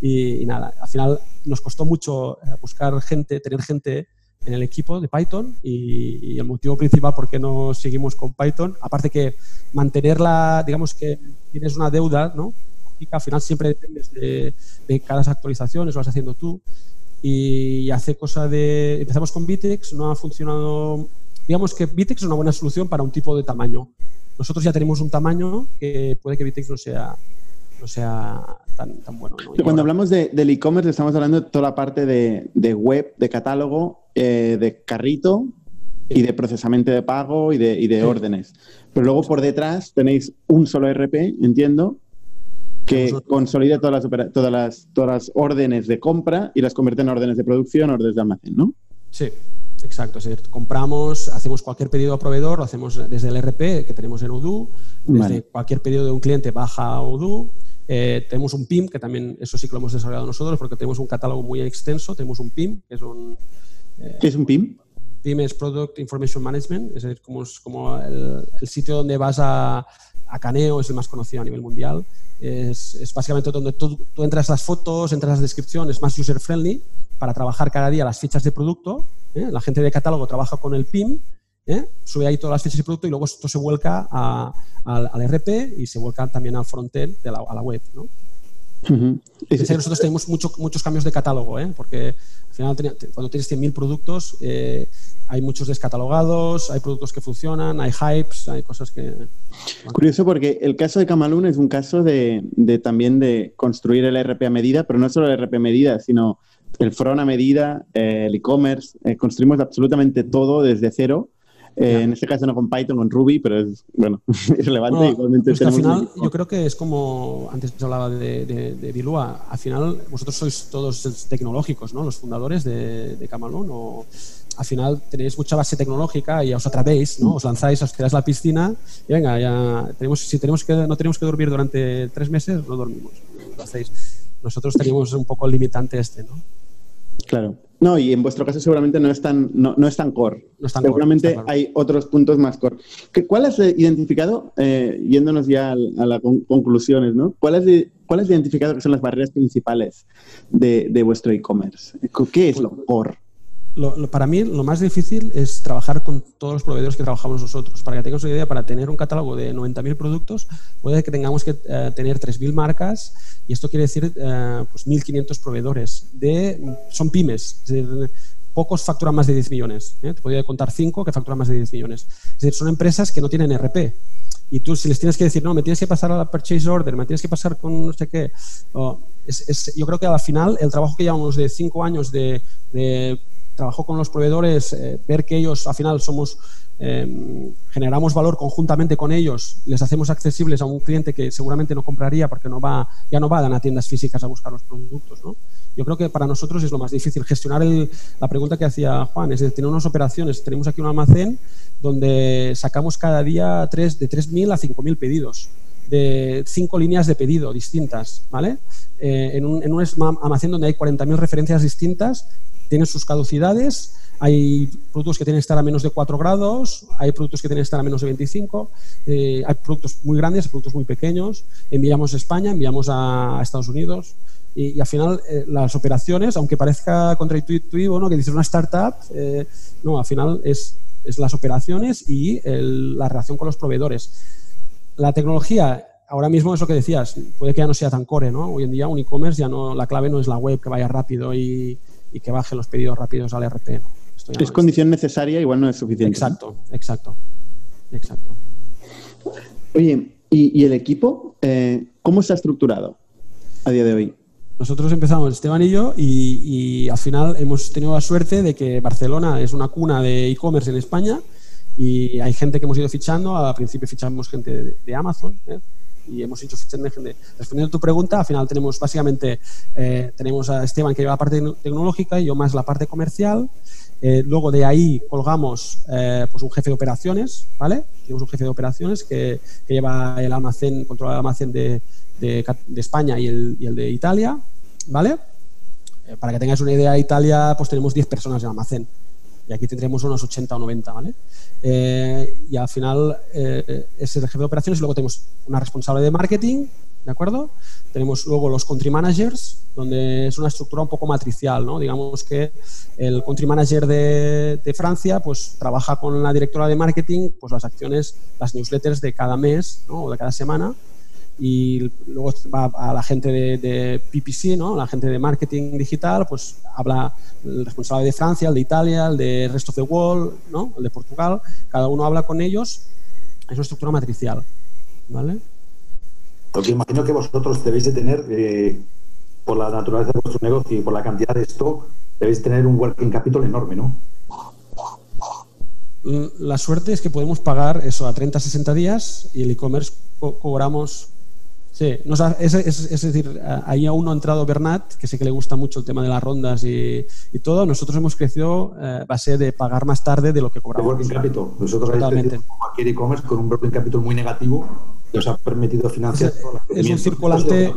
Y, nada, al final nos costó mucho eh, buscar gente, tener gente en el equipo de Python y, el motivo principal por qué no seguimos con Python, aparte que mantenerla, digamos que tienes una deuda, ¿no? Y que al final siempre dependes de, de cada actualización, lo vas haciendo tú y hace cosa de... Empezamos con Vitex, no ha funcionado... Digamos que Vitex es una buena solución para un tipo de tamaño. Nosotros ya tenemos un tamaño que puede que Vitex no sea, no sea tan, tan bueno.
Cuando hablamos de, del e-commerce estamos hablando de toda la parte de, de web, de catálogo, eh, de carrito y de procesamiento de pago y de, y de órdenes. Pero luego por detrás tenéis un solo RP, entiendo, que consolida todas las, todas, las, todas las órdenes de compra y las convierte en órdenes de producción, órdenes de almacén, ¿no?
Sí, exacto. Es decir, compramos, hacemos cualquier pedido a proveedor, lo hacemos desde el RP que tenemos en Odoo, desde cualquier pedido de un cliente baja a Odoo. Eh, tenemos un PIM, que también eso sí que lo hemos desarrollado nosotros porque tenemos un catálogo muy extenso. Tenemos un PIM, que es un...
Eh, ¿Qué es un PIM?
PIM es Product Information Management, es decir, como, como el, sitio donde vas a, a Caneo, es el más conocido a nivel mundial es, básicamente donde tú, entras las fotos, entras las descripciones, más user-friendly para trabajar cada día las fichas de producto. ¿eh? La gente de catálogo trabaja con el PIM, ¿eh? sube ahí todas las fichas de producto y luego esto se vuelca al RP y se vuelca también al frontend de la, a la web. ¿no? Nosotros tenemos muchos cambios de catálogo, ¿eh? porque al final cuando tienes 100.000 productos hay muchos descatalogados, hay productos que funcionan, hay hypes, hay cosas que...
Curioso porque el caso de Camalún es un caso de, también de construir el RP a medida, pero no solo el RP a medida, sino el front a medida, eh, el e-commerce, eh, construimos absolutamente todo desde cero. Eh, en este caso no con Python, con Ruby, pero es, bueno, es relevante. igualmente
al final yo creo que es como, antes hablaba de, de, Bilua, al final vosotros sois todos tecnológicos, ¿no? Los fundadores de, de Camalún o al final tenéis mucha base tecnológica y os atrevéis, ¿no? Os lanzáis, os tiráis a la piscina y venga, ya tenemos, si tenemos que, no tenemos que dormir durante tres meses, no dormimos. Lo hacéis. Nosotros teníamos un poco el limitante este, ¿no?
Claro. No, y en vuestro caso seguramente no es tan, no, no es tan core. No es tan seguramente hay otros puntos más core. ¿Cuál has identificado, eh, yéndonos ya a, las conclusiones, ¿no? ¿Cuál has, ¿Cuál has identificado que son las barreras principales de, de vuestro e-commerce? ¿Qué es lo core?
Para mí lo más difícil es trabajar con todos los proveedores que trabajamos nosotros. Para que tengas una idea, para tener un catálogo de 90.000 productos, puede que tengamos que eh, tener 3.000 marcas y esto quiere decir uh, pues 1.500 proveedores. De, son pymes, pocos facturan más de 10 millones. ¿eh? Te podría contar 5 que facturan más de 10 millones. Es decir, son empresas que no tienen RP. Y tú si les tienes que decir, no, me tienes que pasar a la purchase order, me tienes que pasar con no sé qué. es, yo creo que al final el trabajo que llevamos de 5 años de trabajo con los proveedores, eh, ver que ellos al final somos, eh, generamos valor conjuntamente con ellos, les hacemos accesibles a un cliente que seguramente no compraría porque no va, ya no va a tiendas físicas a buscar los productos. ¿no? Yo creo que para nosotros es lo más difícil gestionar la pregunta que hacía Juan, es decir, tener unas operaciones. Tenemos aquí un almacén donde sacamos cada día tres, de 3.000 a 5.000 pedidos de cinco líneas de pedido distintas, ¿vale? Eh, en, un, en, un, almacén donde hay 40.000 referencias distintas tienen sus caducidades, hay productos que tienen que estar a menos de 4 grados, hay productos que tienen que estar a menos de 25, eh, hay productos muy grandes, productos muy pequeños, enviamos a España, enviamos a, Estados Unidos y, al final eh, las operaciones, aunque parezca contraintuitivo, ¿no? que dices una startup, eh, no, al final es, es las operaciones y la relación con los proveedores. La tecnología ahora mismo es lo que decías, puede que ya no sea tan core, ¿no? Hoy en día un e-commerce ya no, la clave no es la web que vaya rápido y, y que baje los pedidos rápidos al RP.
es condición necesaria, igual no es suficiente.
Exacto, exacto, exacto.
Oye, ¿y, el equipo? Eh, ¿Cómo está estructurado a día de hoy?
Nosotros empezamos Esteban y yo y, al final hemos tenido la suerte de que Barcelona es una cuna de e-commerce en España y hay gente que hemos ido fichando. Al principio fichamos gente de, Amazon ¿eh? Y hemos hecho. Respondiendo a tu pregunta, al final tenemos básicamente eh, tenemos a Esteban que lleva la parte tecnológica y yo más la parte comercial. Eh, luego de ahí colgamos pues un jefe de operaciones, ¿vale? Tenemos un jefe de operaciones que, lleva el almacén, controla el almacén de, de, España y el, y el, de Italia, ¿vale? para que tengáis una idea, Italia pues tenemos 10 personas en almacén y aquí tendremos unos 80 o 90, ¿vale? Eh, y al final eh, es el jefe de operaciones luego tenemos una responsable de marketing, ¿de acuerdo? Tenemos luego los country managers, donde es una estructura un poco matricial, ¿no? Digamos que el country manager de, de, Francia pues trabaja con la directora de marketing pues las acciones, las newsletters de cada mes ¿no? o de cada semana y luego va a la gente de, PPC, ¿no? la gente de marketing digital, pues habla el responsable de Francia, el de Italia, el de Rest of the World, ¿no? el de Portugal, cada uno habla con ellos, es una estructura matricial. ¿vale?
Porque imagino que vosotros debéis de tener, eh, por la naturaleza de vuestro negocio y por la cantidad de stock, debéis tener un working capital enorme, ¿no?
La suerte es que podemos pagar eso a 30, 60 días y el e-commerce cobramos Sí, es, decir, ahí aún no ha entrado Bernat, que sé que le gusta mucho el tema de las rondas y, todo. Nosotros hemos crecido eh, a base de pagar más tarde de lo que cobramos.
working capital. Nosotros Totalmente. cualquier e-commerce con un working capital muy negativo que os ha permitido financiar.
Es, un circulante,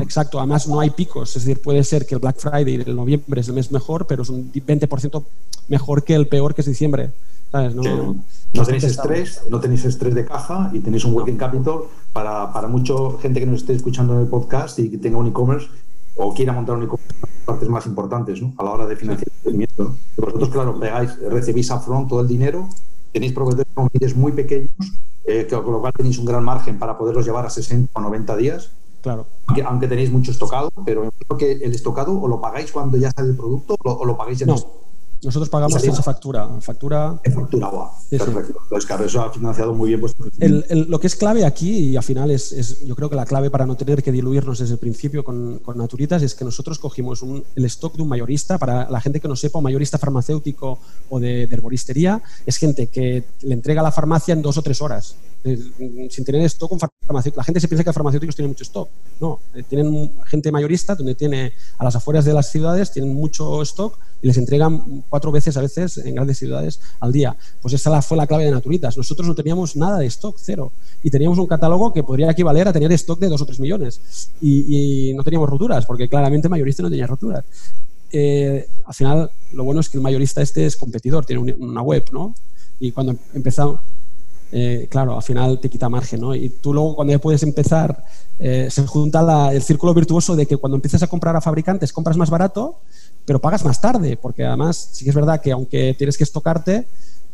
exacto. Además, no hay picos. Es decir, puede ser que el Black Friday del noviembre es el mes mejor, pero es un 20% mejor que el peor que es diciembre.
No, tenéis estrés, no tenéis estrés de caja y tenéis un working capital para, para mucha gente que nos esté escuchando en el podcast y que tenga un e-commerce o quiera montar un e-commerce partes más importantes ¿no? a la hora de financiar el crecimiento. Vosotros, claro, pegáis, recibís a front todo el dinero, tenéis proveedores muy pequeños, eh, con lo cual tenéis un gran margen para poderlos llevar a 60 o 90 días.
Claro.
Aunque, tenéis mucho estocado, pero creo que el estocado o lo pagáis cuando ya sale el producto o lo, pagáis en
no. Nosotros pagamos esa factura. Factura.
factura, guau. Perfecto. Pues claro, eso ha financiado muy bien vuestro
el, Lo que es clave aquí, y al final es, yo creo que la clave para no tener que diluirnos desde el principio con, con Naturitas, es que nosotros cogimos el stock de un mayorista. Para la gente que no sepa, un mayorista farmacéutico o de, de herboristería es gente que le entrega a la farmacia en dos o tres horas. Eh, sin tener stock un. La gente se piensa que los farmacéuticos tienen mucho stock. No, eh, tienen gente mayorista donde tiene a las afueras de las ciudades, tienen mucho stock y les entregan cuatro veces a veces en grandes ciudades al día. Pues esa fue la clave de Naturitas. Nosotros no teníamos nada de stock, cero. Y teníamos un catálogo que podría equivaler a tener stock de dos o tres millones. Y, no teníamos roturas, porque claramente mayorista no tenía roturas. Eh, al final, lo bueno es que el mayorista este es competidor, tiene una web, ¿no? Y cuando empezamos eh, claro, al final te quita margen, ¿no? Y tú luego cuando ya puedes empezar, eh, se junta el círculo virtuoso de que cuando empiezas a comprar a fabricantes compras más barato, pero pagas más tarde, porque además sí que es verdad que aunque tienes que estocarte,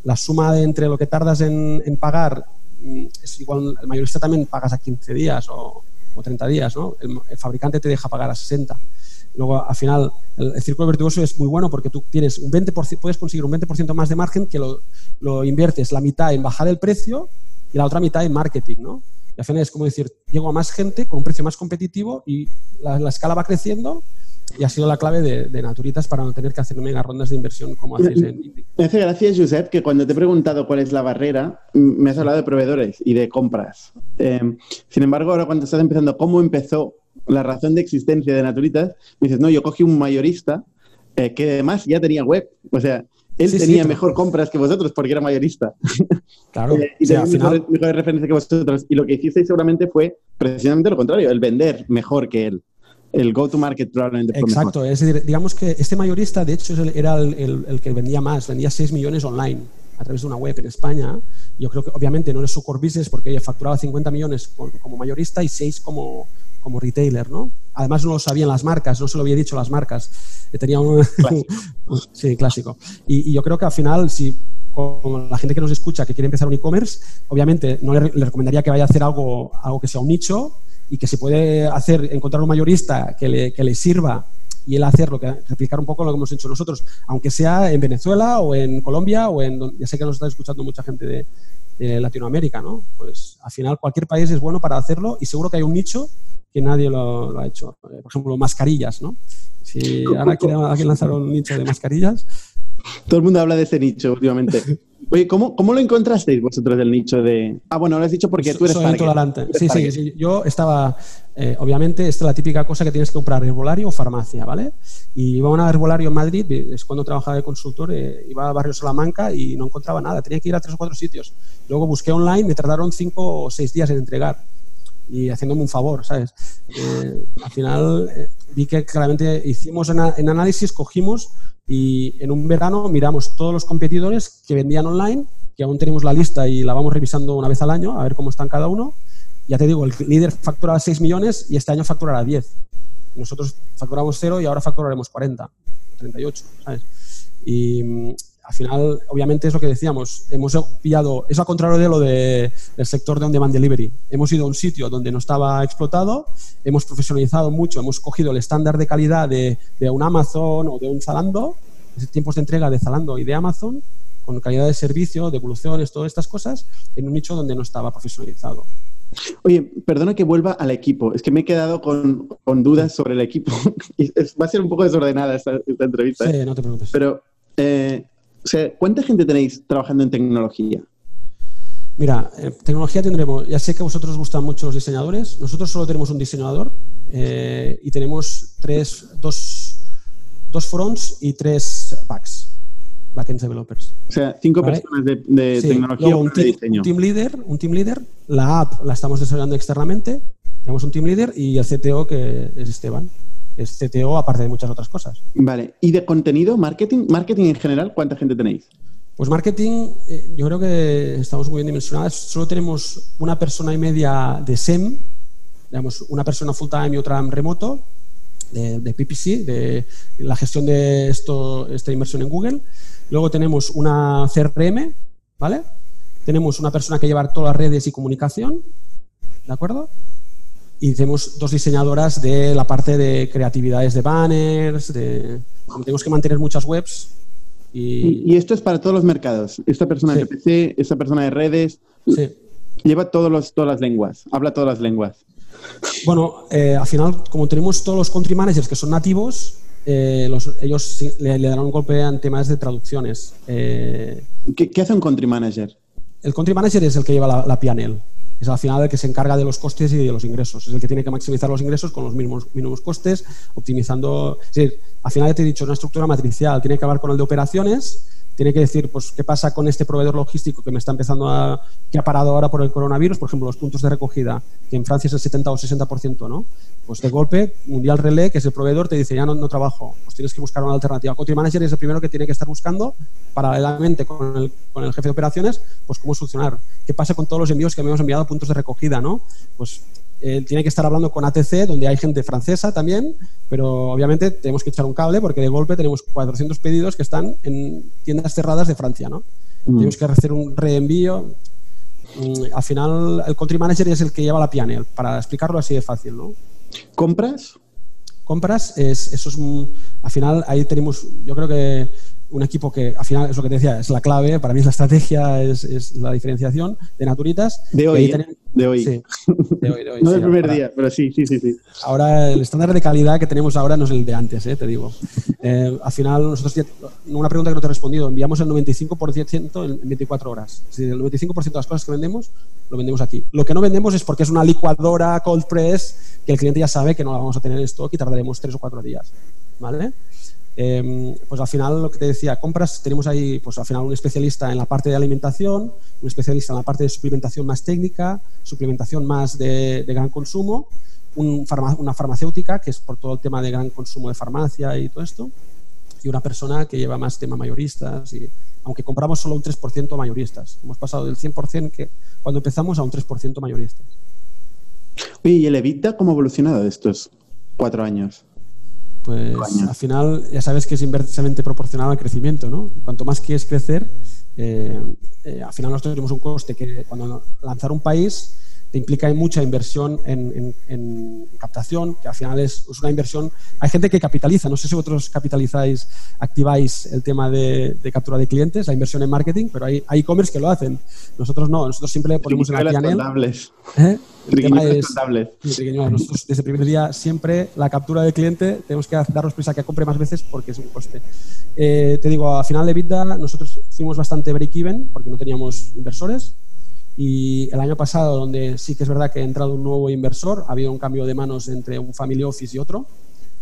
la suma entre lo que tardas en, pagar mm, es igual, el mayorista también pagas a 15 días o, 30 días, ¿no? El, fabricante te deja pagar a 60. Luego, al final, el, círculo virtuoso es muy bueno porque tú tienes un 20%, puedes conseguir un 20% más de margen que lo, lo, inviertes la mitad en bajar el precio y la otra mitad en marketing, ¿no? Y al final es como decir, llego a más gente con un precio más competitivo y la, escala va creciendo y ha sido la clave de, Naturitas para no tener que hacer mega rondas de inversión como hacéis en
Me hace gracia, Josep, que cuando te he preguntado cuál es la barrera, me has hablado de proveedores y de compras. Eh, sin embargo, ahora cuando estás empezando, ¿cómo empezó la razón de existencia de Naturitas, me dices, no, yo cogí un mayorista eh, que además ya tenía web. O sea, él tenía mejor compras que vosotros porque era mayorista.
Claro.
Eh, y tenía mejor, referencia que vosotros. Y lo que hicisteis seguramente fue precisamente lo contrario, el vender mejor que él. El go-to-market probablemente
fue Exacto. Es decir, digamos que este mayorista, de hecho, era el, que vendía más, vendía 6 millones online a través de una web en España. Yo creo que obviamente no es su core business porque ella facturaba 50 millones como mayorista y 6 como, como retailer, ¿no? Además no lo sabían las marcas, no se lo había dicho las marcas. Eh, tenía un... sí, clásico. Y, yo creo que al final, si con la gente que nos escucha que quiere empezar un e-commerce, obviamente no le, recomendaría que vaya a hacer algo, algo que sea un nicho y que se puede hacer, encontrar un mayorista que le, que le sirva y él hacer lo que replicar un poco lo que hemos hecho nosotros, aunque sea en Venezuela o en Colombia o en ya sé que nos está escuchando mucha gente de, Latinoamérica, ¿no? Pues al final cualquier país es bueno para hacerlo y seguro que hay un nicho que nadie lo, ha hecho. Por ejemplo, mascarillas, ¿no? Si ahora quiere alguien lanzar un nicho de mascarillas.
Todo el mundo habla de ese nicho últimamente. Oye, ¿cómo, ¿cómo, lo encontrasteis vosotros del nicho de...? Ah, bueno, lo has dicho porque tú eres
Soy intolerante. Sí, sí, sí, Yo estaba... Eh, obviamente, esta es la típica cosa que tienes que comprar, herbolario o farmacia, ¿vale? Y iba a un herbolario en Madrid, es cuando trabajaba de consultor, eh, iba a Barrio Salamanca y no encontraba nada. Tenía que ir a tres o cuatro sitios. Luego busqué online, me tardaron cinco o seis días en entregar y haciéndome un favor, ¿sabes? Eh, al final vi que claramente hicimos en, en análisis, cogimos y en un verano miramos todos los competidores que vendían online, que aún tenemos la lista y la vamos revisando una vez al año, a ver cómo están cada uno. Ya te digo, el líder facturaba 6 millones y este año facturará 10. Nosotros facturamos 0 y ahora facturaremos 40, 38, ¿sabes? Y al final, obviamente, es lo que decíamos. Hemos pillado, es al contrario de lo del sector de on-demand delivery. Hemos ido a un sitio donde no estaba explotado, hemos profesionalizado mucho, hemos cogido el estándar de calidad de, un Amazon o de un Zalando, tiempos de entrega de Zalando y de Amazon, con calidad de servicio, devoluciones, todas estas cosas, en un nicho donde no estaba profesionalizado.
Oye, perdona que vuelva al equipo. Es que me he quedado con, dudas sobre el equipo. va a ser un poco desordenada esta, entrevista.
Sí, ¿eh? no te preocupes.
Pero eh, o sea, ¿cuánta gente tenéis trabajando en tecnología?
Mira, eh, tecnología tendremos, ya sé que a vosotros os gustan mucho los diseñadores, nosotros solo tenemos un diseñador eh, y tenemos tres, dos, dos fronts y tres backs, backend developers.
O sea, cinco personas de, tecnología
un, de diseño. Un team leader, un team leader, la app la estamos desarrollando externamente, tenemos un team leader y el CTO que es Esteban es CTO aparte de muchas otras cosas.
Vale, ¿y de contenido, marketing? ¿Marketing en general cuánta gente tenéis?
Pues marketing, eh, yo creo que estamos muy bien dimensionados. Solo tenemos una persona y media de SEM, digamos, una persona full time y otra en remoto, de, PPC, de la gestión de esto, esta inversión en Google. Luego tenemos una CRM, ¿vale? Tenemos una persona que lleva todas las redes y comunicación, ¿de acuerdo? Y tenemos dos diseñadoras de la parte de creatividades de banners, de, tenemos que mantener muchas webs.
Y, esto es para todos los mercados. Esta persona de PC, esta persona de redes, lleva todos los, todas las lenguas, habla todas las lenguas.
Bueno, eh, al final, como tenemos todos los country managers que son nativos, eh, ellos le, darán un golpe en temas de traducciones.
Eh, ¿Qué, hace un country manager?
El country manager es el que lleva la, la PNL es al final el que se encarga de los costes y de los ingresos. Es el que tiene que maximizar los ingresos con los mismos mínimos costes, optimizando. Es decir, al final ya te he dicho, una estructura matricial, tiene que acabar con el de operaciones tiene que decir, pues, ¿qué pasa con este proveedor logístico que me está empezando a, que ha parado ahora por el coronavirus? Por ejemplo, los puntos de recogida, que en Francia es el 70 o 60%, ¿no? Pues de golpe, Mundial Relé, que es el proveedor, te dice, ya no, no trabajo, pues tienes que buscar una alternativa. Country Manager es el primero que tiene que estar buscando, paralelamente con el, con el jefe de operaciones, pues cómo solucionar. ¿Qué pasa con todos los envíos que me hemos enviado a puntos de recogida, ¿no? Pues tiene que estar hablando con ATC, donde hay gente francesa también, pero obviamente tenemos que echar un cable porque de golpe tenemos 400 pedidos que están en tiendas cerradas de Francia, ¿no? Mm. Tenemos que hacer un reenvío. Mm, al final, el country manager es el que lleva la PNL, para explicarlo así de fácil, ¿no?
¿Compras?
Compras, es, eso es, al final ahí tenemos, yo creo que un equipo que al final es lo que te decía, es la clave, para mí es la estrategia, es, la diferenciación de Naturitas.
De hoy, ¿eh? De hoy.
Sí, de hoy, de hoy
no del primer día, pero sí, sí, sí, sí.
Ahora el estándar de calidad que tenemos ahora no es el de antes, ¿eh? te digo. Eh, al final nosotros, una pregunta que no te he respondido, enviamos el 95% en 24 horas. Es decir, el 95% de las cosas que vendemos lo vendemos aquí. Lo que no vendemos es porque es una licuadora cold press que el cliente ya sabe que no la vamos a tener en stock y tardaremos 3 o 4 días. ¿Vale? Em, pues al final lo que te decía, compras, tenemos ahí pues al final un especialista en la parte de alimentación, un especialista en la parte de suplementación más técnica, suplementación más de, gran consumo, una farmacéutica que es por todo el tema de gran consumo de farmacia y todo esto, y una persona que lleva más tema mayoristas, y, aunque compramos solo un 3% mayoristas. Hemos pasado del 100% que cuando empezamos a un 3% mayoristas.
¿y el Evita cómo ha evolucionado estos cuatro años?
Pues al final ya sabes que es inversamente proporcional al crecimiento, ¿no? Cuanto más quieres crecer, eh, eh, al final nosotros tenemos un coste que cuando lanzar un país te implica mucha inversión en, captación, que al final es, una inversión. Hay gente que capitaliza, no sé si vosotros capitalizáis, activáis el tema de, captura de clientes, la inversión en marketing, pero hay e-commerce que lo hacen. Nosotros no, nosotros siempre ponemos en la.
¿Eh? El tema es,
nosotros desde el primer día siempre la captura del cliente tenemos que darnos prisa que compre más veces porque es un coste. Eh, te digo, a final de vida nosotros fuimos bastante break-even porque no teníamos inversores y el año pasado, donde sí que es verdad que ha entrado un nuevo inversor, ha habido un cambio de manos entre un family office y otro.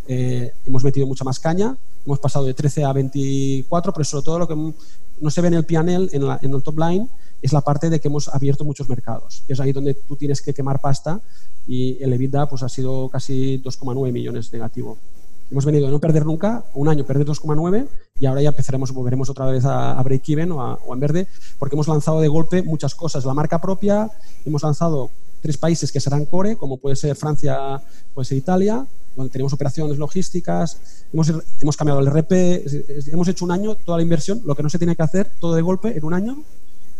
Eh, hemos metido mucha más caña, hemos pasado de 13 a 24, pero sobre todo lo que no se ve en el PNL, en, en el top line, es la parte de que hemos abierto muchos mercados. Es ahí donde tú tienes que quemar pasta y el EBITDA pues, ha sido casi 2,9 millones negativo. Hemos venido de no perder nunca, un año perder 2,9 y ahora ya empezaremos, volveremos otra vez a, break-even o, en verde, porque hemos lanzado de golpe muchas cosas. La marca propia, hemos lanzado tres países que serán core, como puede ser Francia, puede ser Italia, donde tenemos operaciones logísticas, hemos, cambiado el RP, hemos hecho un año toda la inversión, lo que no se tiene que hacer todo de golpe en un año.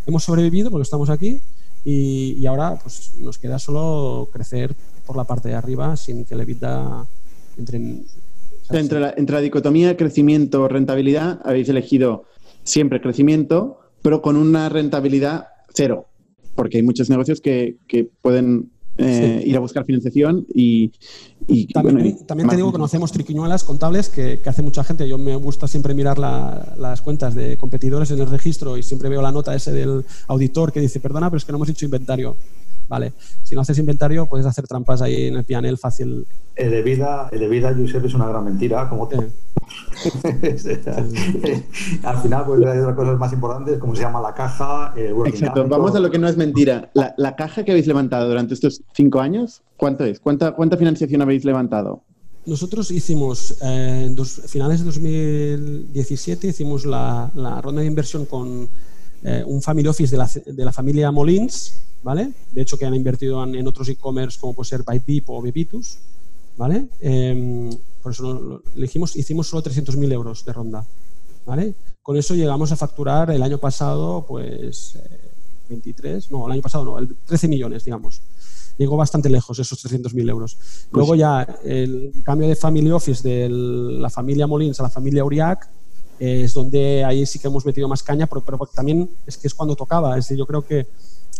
Hemos sobrevivido porque estamos aquí y, y ahora pues, nos queda solo crecer por la parte de arriba sin que el EBITDA entre en,
entre la, entre la dicotomía crecimiento-rentabilidad habéis elegido siempre crecimiento, pero con una rentabilidad cero, porque hay muchos negocios que, que pueden eh, ir a buscar financiación y...
también, también te digo que conocemos triquiñuelas contables que, que, hace mucha gente. Yo me gusta siempre mirar las cuentas de competidores en el registro y siempre veo la nota ese del auditor que dice, perdona, pero es que no hemos hecho inventario. Vale, si no haces inventario puedes hacer trampas ahí en el pianel fácil.
El de vida, el de vida, Josep, es una gran mentira, como te... Al final, pues hay otras cosas más importantes, como se llama la caja.
Exacto, vamos a lo que no es mentira. La, caja que habéis levantado durante estos cinco años, ¿cuánto es? ¿Cuánta, cuánta financiación habéis levantado?
Nosotros hicimos, eh, en dos, finales de 2017, hicimos la, ronda de inversión con eh, un family office de la, de la familia Molins, ¿vale? De hecho, que han invertido en, otros e-commerce como puede ser ByPip o Bebitus, ¿vale? Em, por eso elegimos, hicimos solo 300.000 euros de ronda, ¿vale? Con eso llegamos a facturar el año pasado, pues, 23, eh, no, el año pasado no, 13 millones, digamos. Llegó bastante lejos esos 300.000 euros. Pues Luego ya el cambio de family office de la familia Molins a la familia Uriac es donde ahí sí que hemos metido más caña, pero, pero también es que es cuando tocaba. Es decir, yo creo que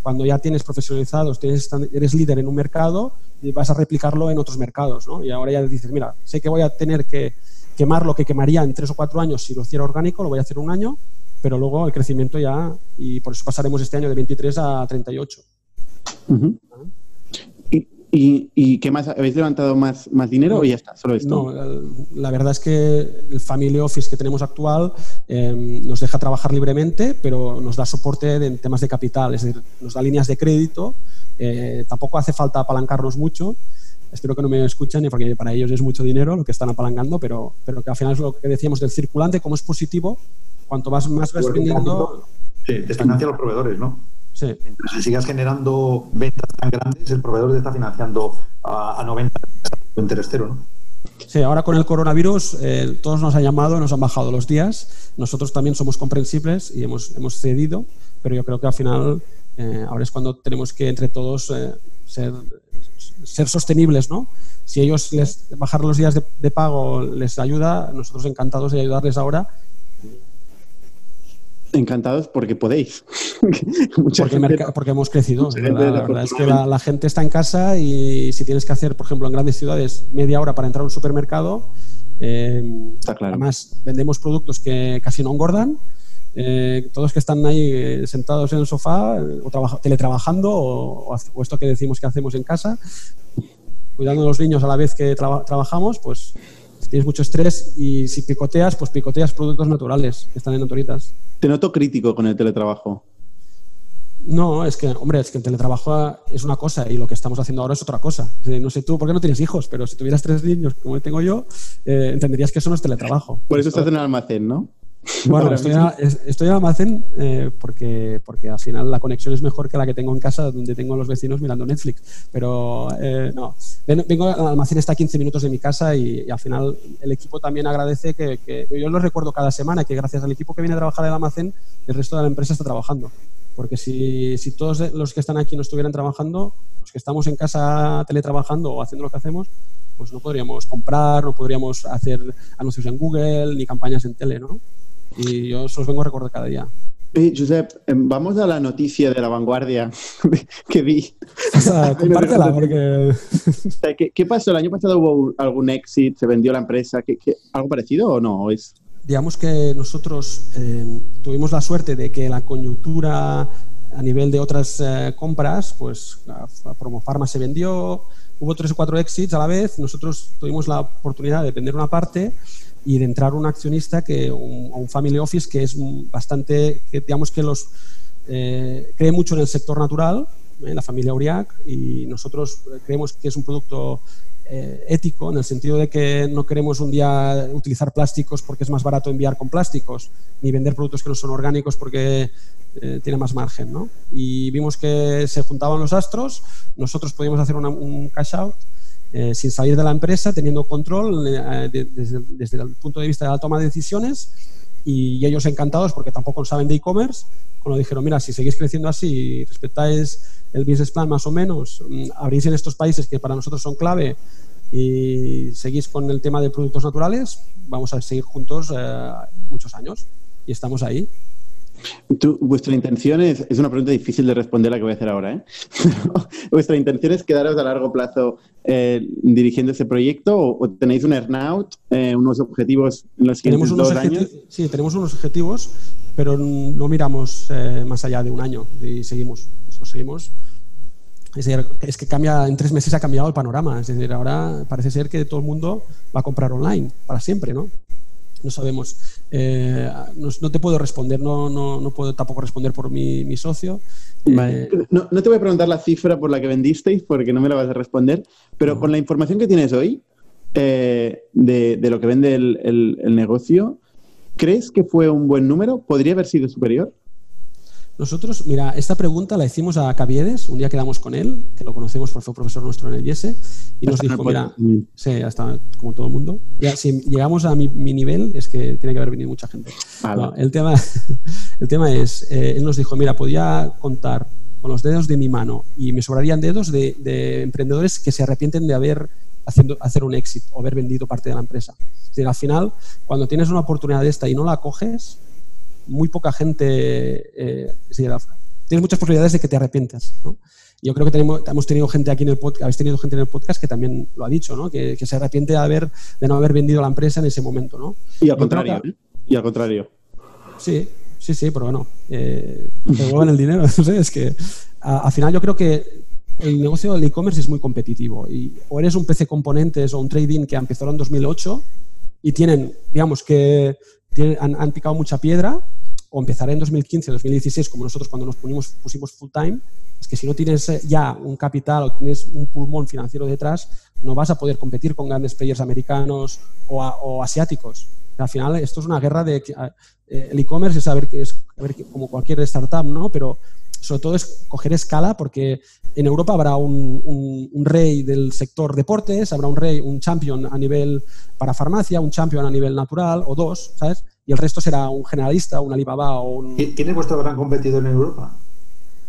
cuando ya tienes profesionalizados, tienes, eres líder en un mercado y vas a replicarlo en otros mercados, ¿no? Y ahora ya dices, mira, sé que voy a tener que quemar lo que quemaría en tres o cuatro años si lo hiciera orgánico, lo voy a hacer un año, pero luego el crecimiento ya, y por eso pasaremos este año de 23 a 38.
¿Y, qué más? ¿Habéis levantado más, más dinero o ya está? Solo esto.
No, la verdad es que el Family Office que tenemos actual em, nos deja trabajar libremente, pero nos da soporte en temas de capital, es decir, nos da líneas de crédito. Eh, tampoco hace falta apalancarnos mucho. Espero que no me escuchen, porque para ellos es mucho dinero lo que están apalancando, pero, pero que al final es lo que decíamos del circulante, como es positivo, cuanto más, más vas vendiendo.
Sí, te financian los proveedores, ¿no? Sí. si sigas generando ventas tan grandes, el proveedor te está financiando a, a 90 interés cero, ¿no?
Sí, ahora con el coronavirus eh, todos nos han llamado, nos han bajado los días. Nosotros también somos comprensibles y hemos, hemos cedido, pero yo creo que al final eh, ahora es cuando tenemos que entre todos eh, ser, ser, sostenibles, ¿no? Si ellos les bajar los días de, de, pago les ayuda, nosotros encantados de ayudarles ahora
Encantados porque podéis.
porque, hemos crecido. La, verdad es que la, gente está en casa y si tienes que hacer, por ejemplo, en grandes ciudades media hora para entrar a un supermercado, eh, además vendemos productos que casi no engordan. Eh, todos que están ahí eh, sentados en el sofá o teletrabajando o, esto que decimos que hacemos en casa, cuidando de los niños a la vez que trabajamos, pues tienes mucho estrés y si picoteas, pues picoteas productos naturales que están en autoritas.
Te noto crítico con el teletrabajo.
No, es que, hombre, es que el teletrabajo es una cosa y lo que estamos haciendo ahora es otra cosa. No sé tú por qué no tienes hijos, pero si tuvieras tres niños como tengo yo, eh, entenderías que eso no es teletrabajo.
Por eso estás en el almacén, ¿no?
Bueno, estoy, en almacén eh, porque, porque al final la conexión es mejor que la que tengo en casa, donde tengo a los vecinos mirando Netflix. Pero eh, no, vengo al almacén, está a 15 minutos de mi casa y, al final el equipo también agradece que, yo lo recuerdo cada semana, que gracias al equipo que viene a trabajar el almacén, el resto de la empresa está trabajando. Porque si, si, todos los que están aquí no estuvieran trabajando, los que estamos en casa teletrabajando o haciendo lo que hacemos, pues no podríamos comprar, no podríamos hacer anuncios en Google ni campañas en tele, ¿no? Y yo os vengo a recordar cada día.
Eh, Josep, em, vamos a la noticia de la vanguardia que vi.
compártela, porque...
¿Qué, pasó? ¿El año pasado hubo algún exit? ¿Se vendió la empresa? ¿Qué, algo parecido o no? es...
Digamos que nosotros em, tuvimos la suerte de que la coyuntura a nivel de otras eh, compras, pues Promofarma se vendió, hubo tres o cuatro exits a la vez, nosotros tuvimos la oportunidad de vender una parte y de entrar un accionista que un, un family office que es bastante que digamos que los eh, cree mucho en el sector natural en eh, la familia Uriac y nosotros creemos que es un producto eh, ético en el sentido de que no queremos un día utilizar plásticos porque es más barato enviar con plásticos ni vender productos que no son orgánicos porque tiene más margen ¿no? y vimos que se juntaban los astros nosotros podíamos hacer un cash out eh, sin salir de la empresa, teniendo control eh, desde, el punto de vista de la toma de decisiones y, ellos encantados porque tampoco saben de e-commerce, cuando dijeron, mira, si seguís creciendo así y respetáis el business plan más o menos, mm, abrís en estos países que para nosotros son clave y seguís con el tema de productos naturales, vamos a seguir juntos eh, muchos años y estamos ahí
vuestra intención es, es una pregunta difícil de responder la que voy a hacer ahora, ¿eh? ¿Vuestra intención es quedaros a largo plazo eh, dirigiendo ese proyecto o, tenéis un earnout, eh, unos objetivos en los siguientes dos años?
Sí, tenemos unos objetivos, pero no miramos eh, más allá de un año y seguimos. Eso seguimos. Es, decir, es que cambia, en tres meses ha cambiado el panorama. Es decir, ahora parece ser que todo el mundo va a comprar online para siempre, ¿no? no sabemos. Eh, no, te puedo responder, no, no, no, puedo tampoco responder por mi, mi socio.
Eh, no, no, te voy a preguntar la cifra por la que vendisteis porque no me la vas a responder, pero con la información que tienes hoy eh, de, de, lo que vende el, el, el negocio, ¿crees que fue un buen número? ¿Podría haber sido superior?
Nosotros, mira, esta pregunta la hicimos a Caviedes, un día quedamos con él, que lo conocemos porque fue profesor nuestro en el IESE, y nos dijo, mira, sí, hasta como todo el mundo, ya, si llegamos a mi, nivel es que tiene que haber venido mucha gente. el, tema, el tema es, eh, él nos dijo, mira, podía contar con los dedos de mi mano y me sobrarían dedos de, emprendedores que se arrepienten de haber haciendo, hacer un éxito o haber vendido parte de la empresa. Es decir, al final, cuando tienes una oportunidad de esta y no la coges, muy poca gente, eh, tienes muchas posibilidades de que te arrepientas. ¿no? Yo creo que tenemos, hemos tenido gente aquí en el podcast, habéis tenido gente en el podcast que también lo ha dicho, ¿no? que, se arrepiente de, haber, de no haber vendido la empresa en ese momento. ¿no?
Y al contrario. ¿eh? Y al contrario.
Sí, sí, sí, pero bueno, eh, devuelven el dinero. es que al final yo creo que el negocio del e-commerce es muy competitivo. Y, o eres un PC Componentes o un trading que empezó en 2008 y tienen, digamos que han, picado mucha piedra, o empezará en 2015 o 2016, como nosotros cuando nos pusimos, pusimos full time, es que si no tienes eh, ya un capital o tienes un pulmón financiero detrás, no vas a poder competir con grandes players americanos o, asiáticos. Al final, esto es una guerra de... Eh, el e-commerce es que es como cualquier startup, ¿no? Pero sobre todo es coger escala porque en Europa habrá un, un, rey del sector deportes, habrá un rey, un champion a nivel para farmacia, un champion a nivel natural o dos, ¿sabes? Y el resto será un generalista, un Alibaba o un...
¿Quién es vuestro gran competidor en Europa?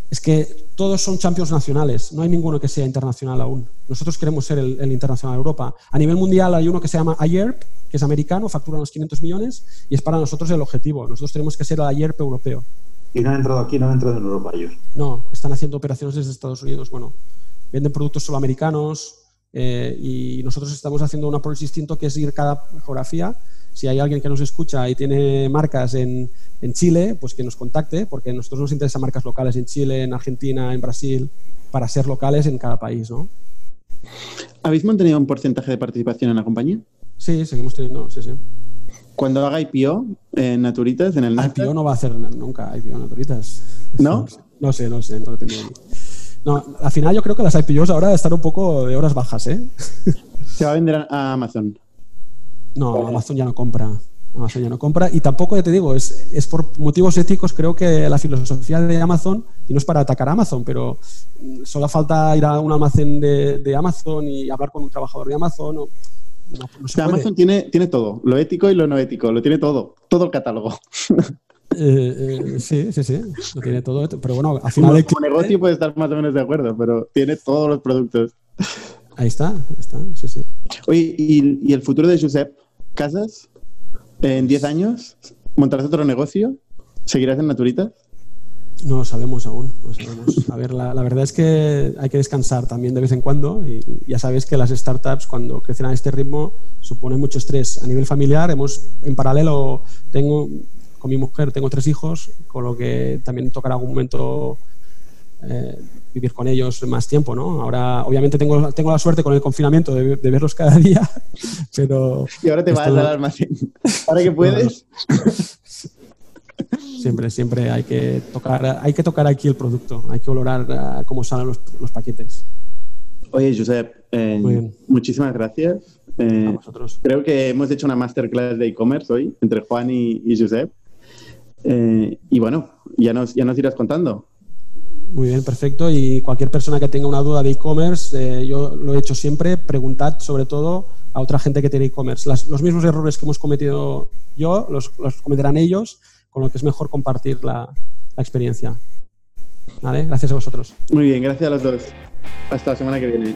Es que todos son champions nacionales, no hay ninguno que sea internacional aún. Nosotros queremos ser el, internacional de Europa. A nivel mundial hay uno que se llama AYERP, que es americano, factura unos 500 millones y es para nosotros el objetivo. Nosotros tenemos que ser el AYERP europeo.
Y no han entrado aquí, no han entrado en Europa ellos.
No, están haciendo operaciones desde Estados Unidos. Bueno, venden productos solo americanos eh, y nosotros estamos haciendo un approach distinto que es ir cada geografía. Si hay alguien que nos escucha y tiene marcas en, en Chile, pues que nos contacte, porque a nosotros nos interesan marcas locales en Chile, en Argentina, en Brasil, para ser locales en cada país, ¿no?
¿Habéis mantenido un porcentaje de participación en la compañía?
Sí, seguimos teniendo, sí, sí.
Cuando haga IPO en Naturitas, en el
IPO no va a hacer nunca IPO en Naturitas.
¿No?
No sé, no sé, no lo tengo No, al final yo creo que las IPOs ahora están un poco de horas bajas, ¿eh?
Se va a vender a Amazon.
No, Amazon ya no compra. Amazon ya no compra. Y tampoco, ya te digo, es, es por motivos éticos, creo que la filosofía de Amazon, y no es para atacar a Amazon, pero solo falta ir a un almacén de, de Amazon y hablar con un trabajador de Amazon. O,
Amazon tiene, tiene todo, lo ético y lo no ético, lo tiene todo, todo el catálogo.
Eh, eh, sí, sí, sí, lo tiene todo. Pero bueno, al final.
Como, negocio puede estar más o menos de acuerdo, pero tiene todos los productos.
Ahí está, ahí está, sí, sí.
Oye, ¿y, el futuro de Josep Casas? ¿En 10 años? ¿Montarás otro negocio? ¿Seguirás en Naturitas?
No lo sabemos aún. A ver, la, verdad es que hay que descansar también de vez en cuando y ya sabéis que las startups cuando crecen a este ritmo suponen mucho estrés. A nivel familiar, hemos en paralelo, tengo con mi mujer, tengo tres hijos, con lo que también tocará algún momento eh, vivir con ellos más tiempo, ¿no? Ahora, obviamente, tengo, tengo la suerte con el confinamiento de, verlos cada día, pero...
Y ahora te vas al almacén. Ahora que puedes...
siempre, siempre hay que tocar, hay que tocar aquí el producto, hay que valorar uh, cómo salen los, los, paquetes.
Oye, Josep, eh, muchísimas gracias. Eh,
A vosotros.
Creo que hemos hecho una masterclass de e-commerce hoy entre Juan y, y Josep. Eh, y bueno, ya nos, ya nos irás contando.
Muy bien, perfecto. Y cualquier persona que tenga una duda de e-commerce, eh, yo lo he hecho siempre, preguntad sobre todo a otra gente que tiene e-commerce. Los mismos errores que hemos cometido yo, los, cometerán ellos, con lo que es mejor compartir la, la experiencia. ¿Vale? Gracias a vosotros.
Muy bien, gracias a los dos. Hasta la semana que viene.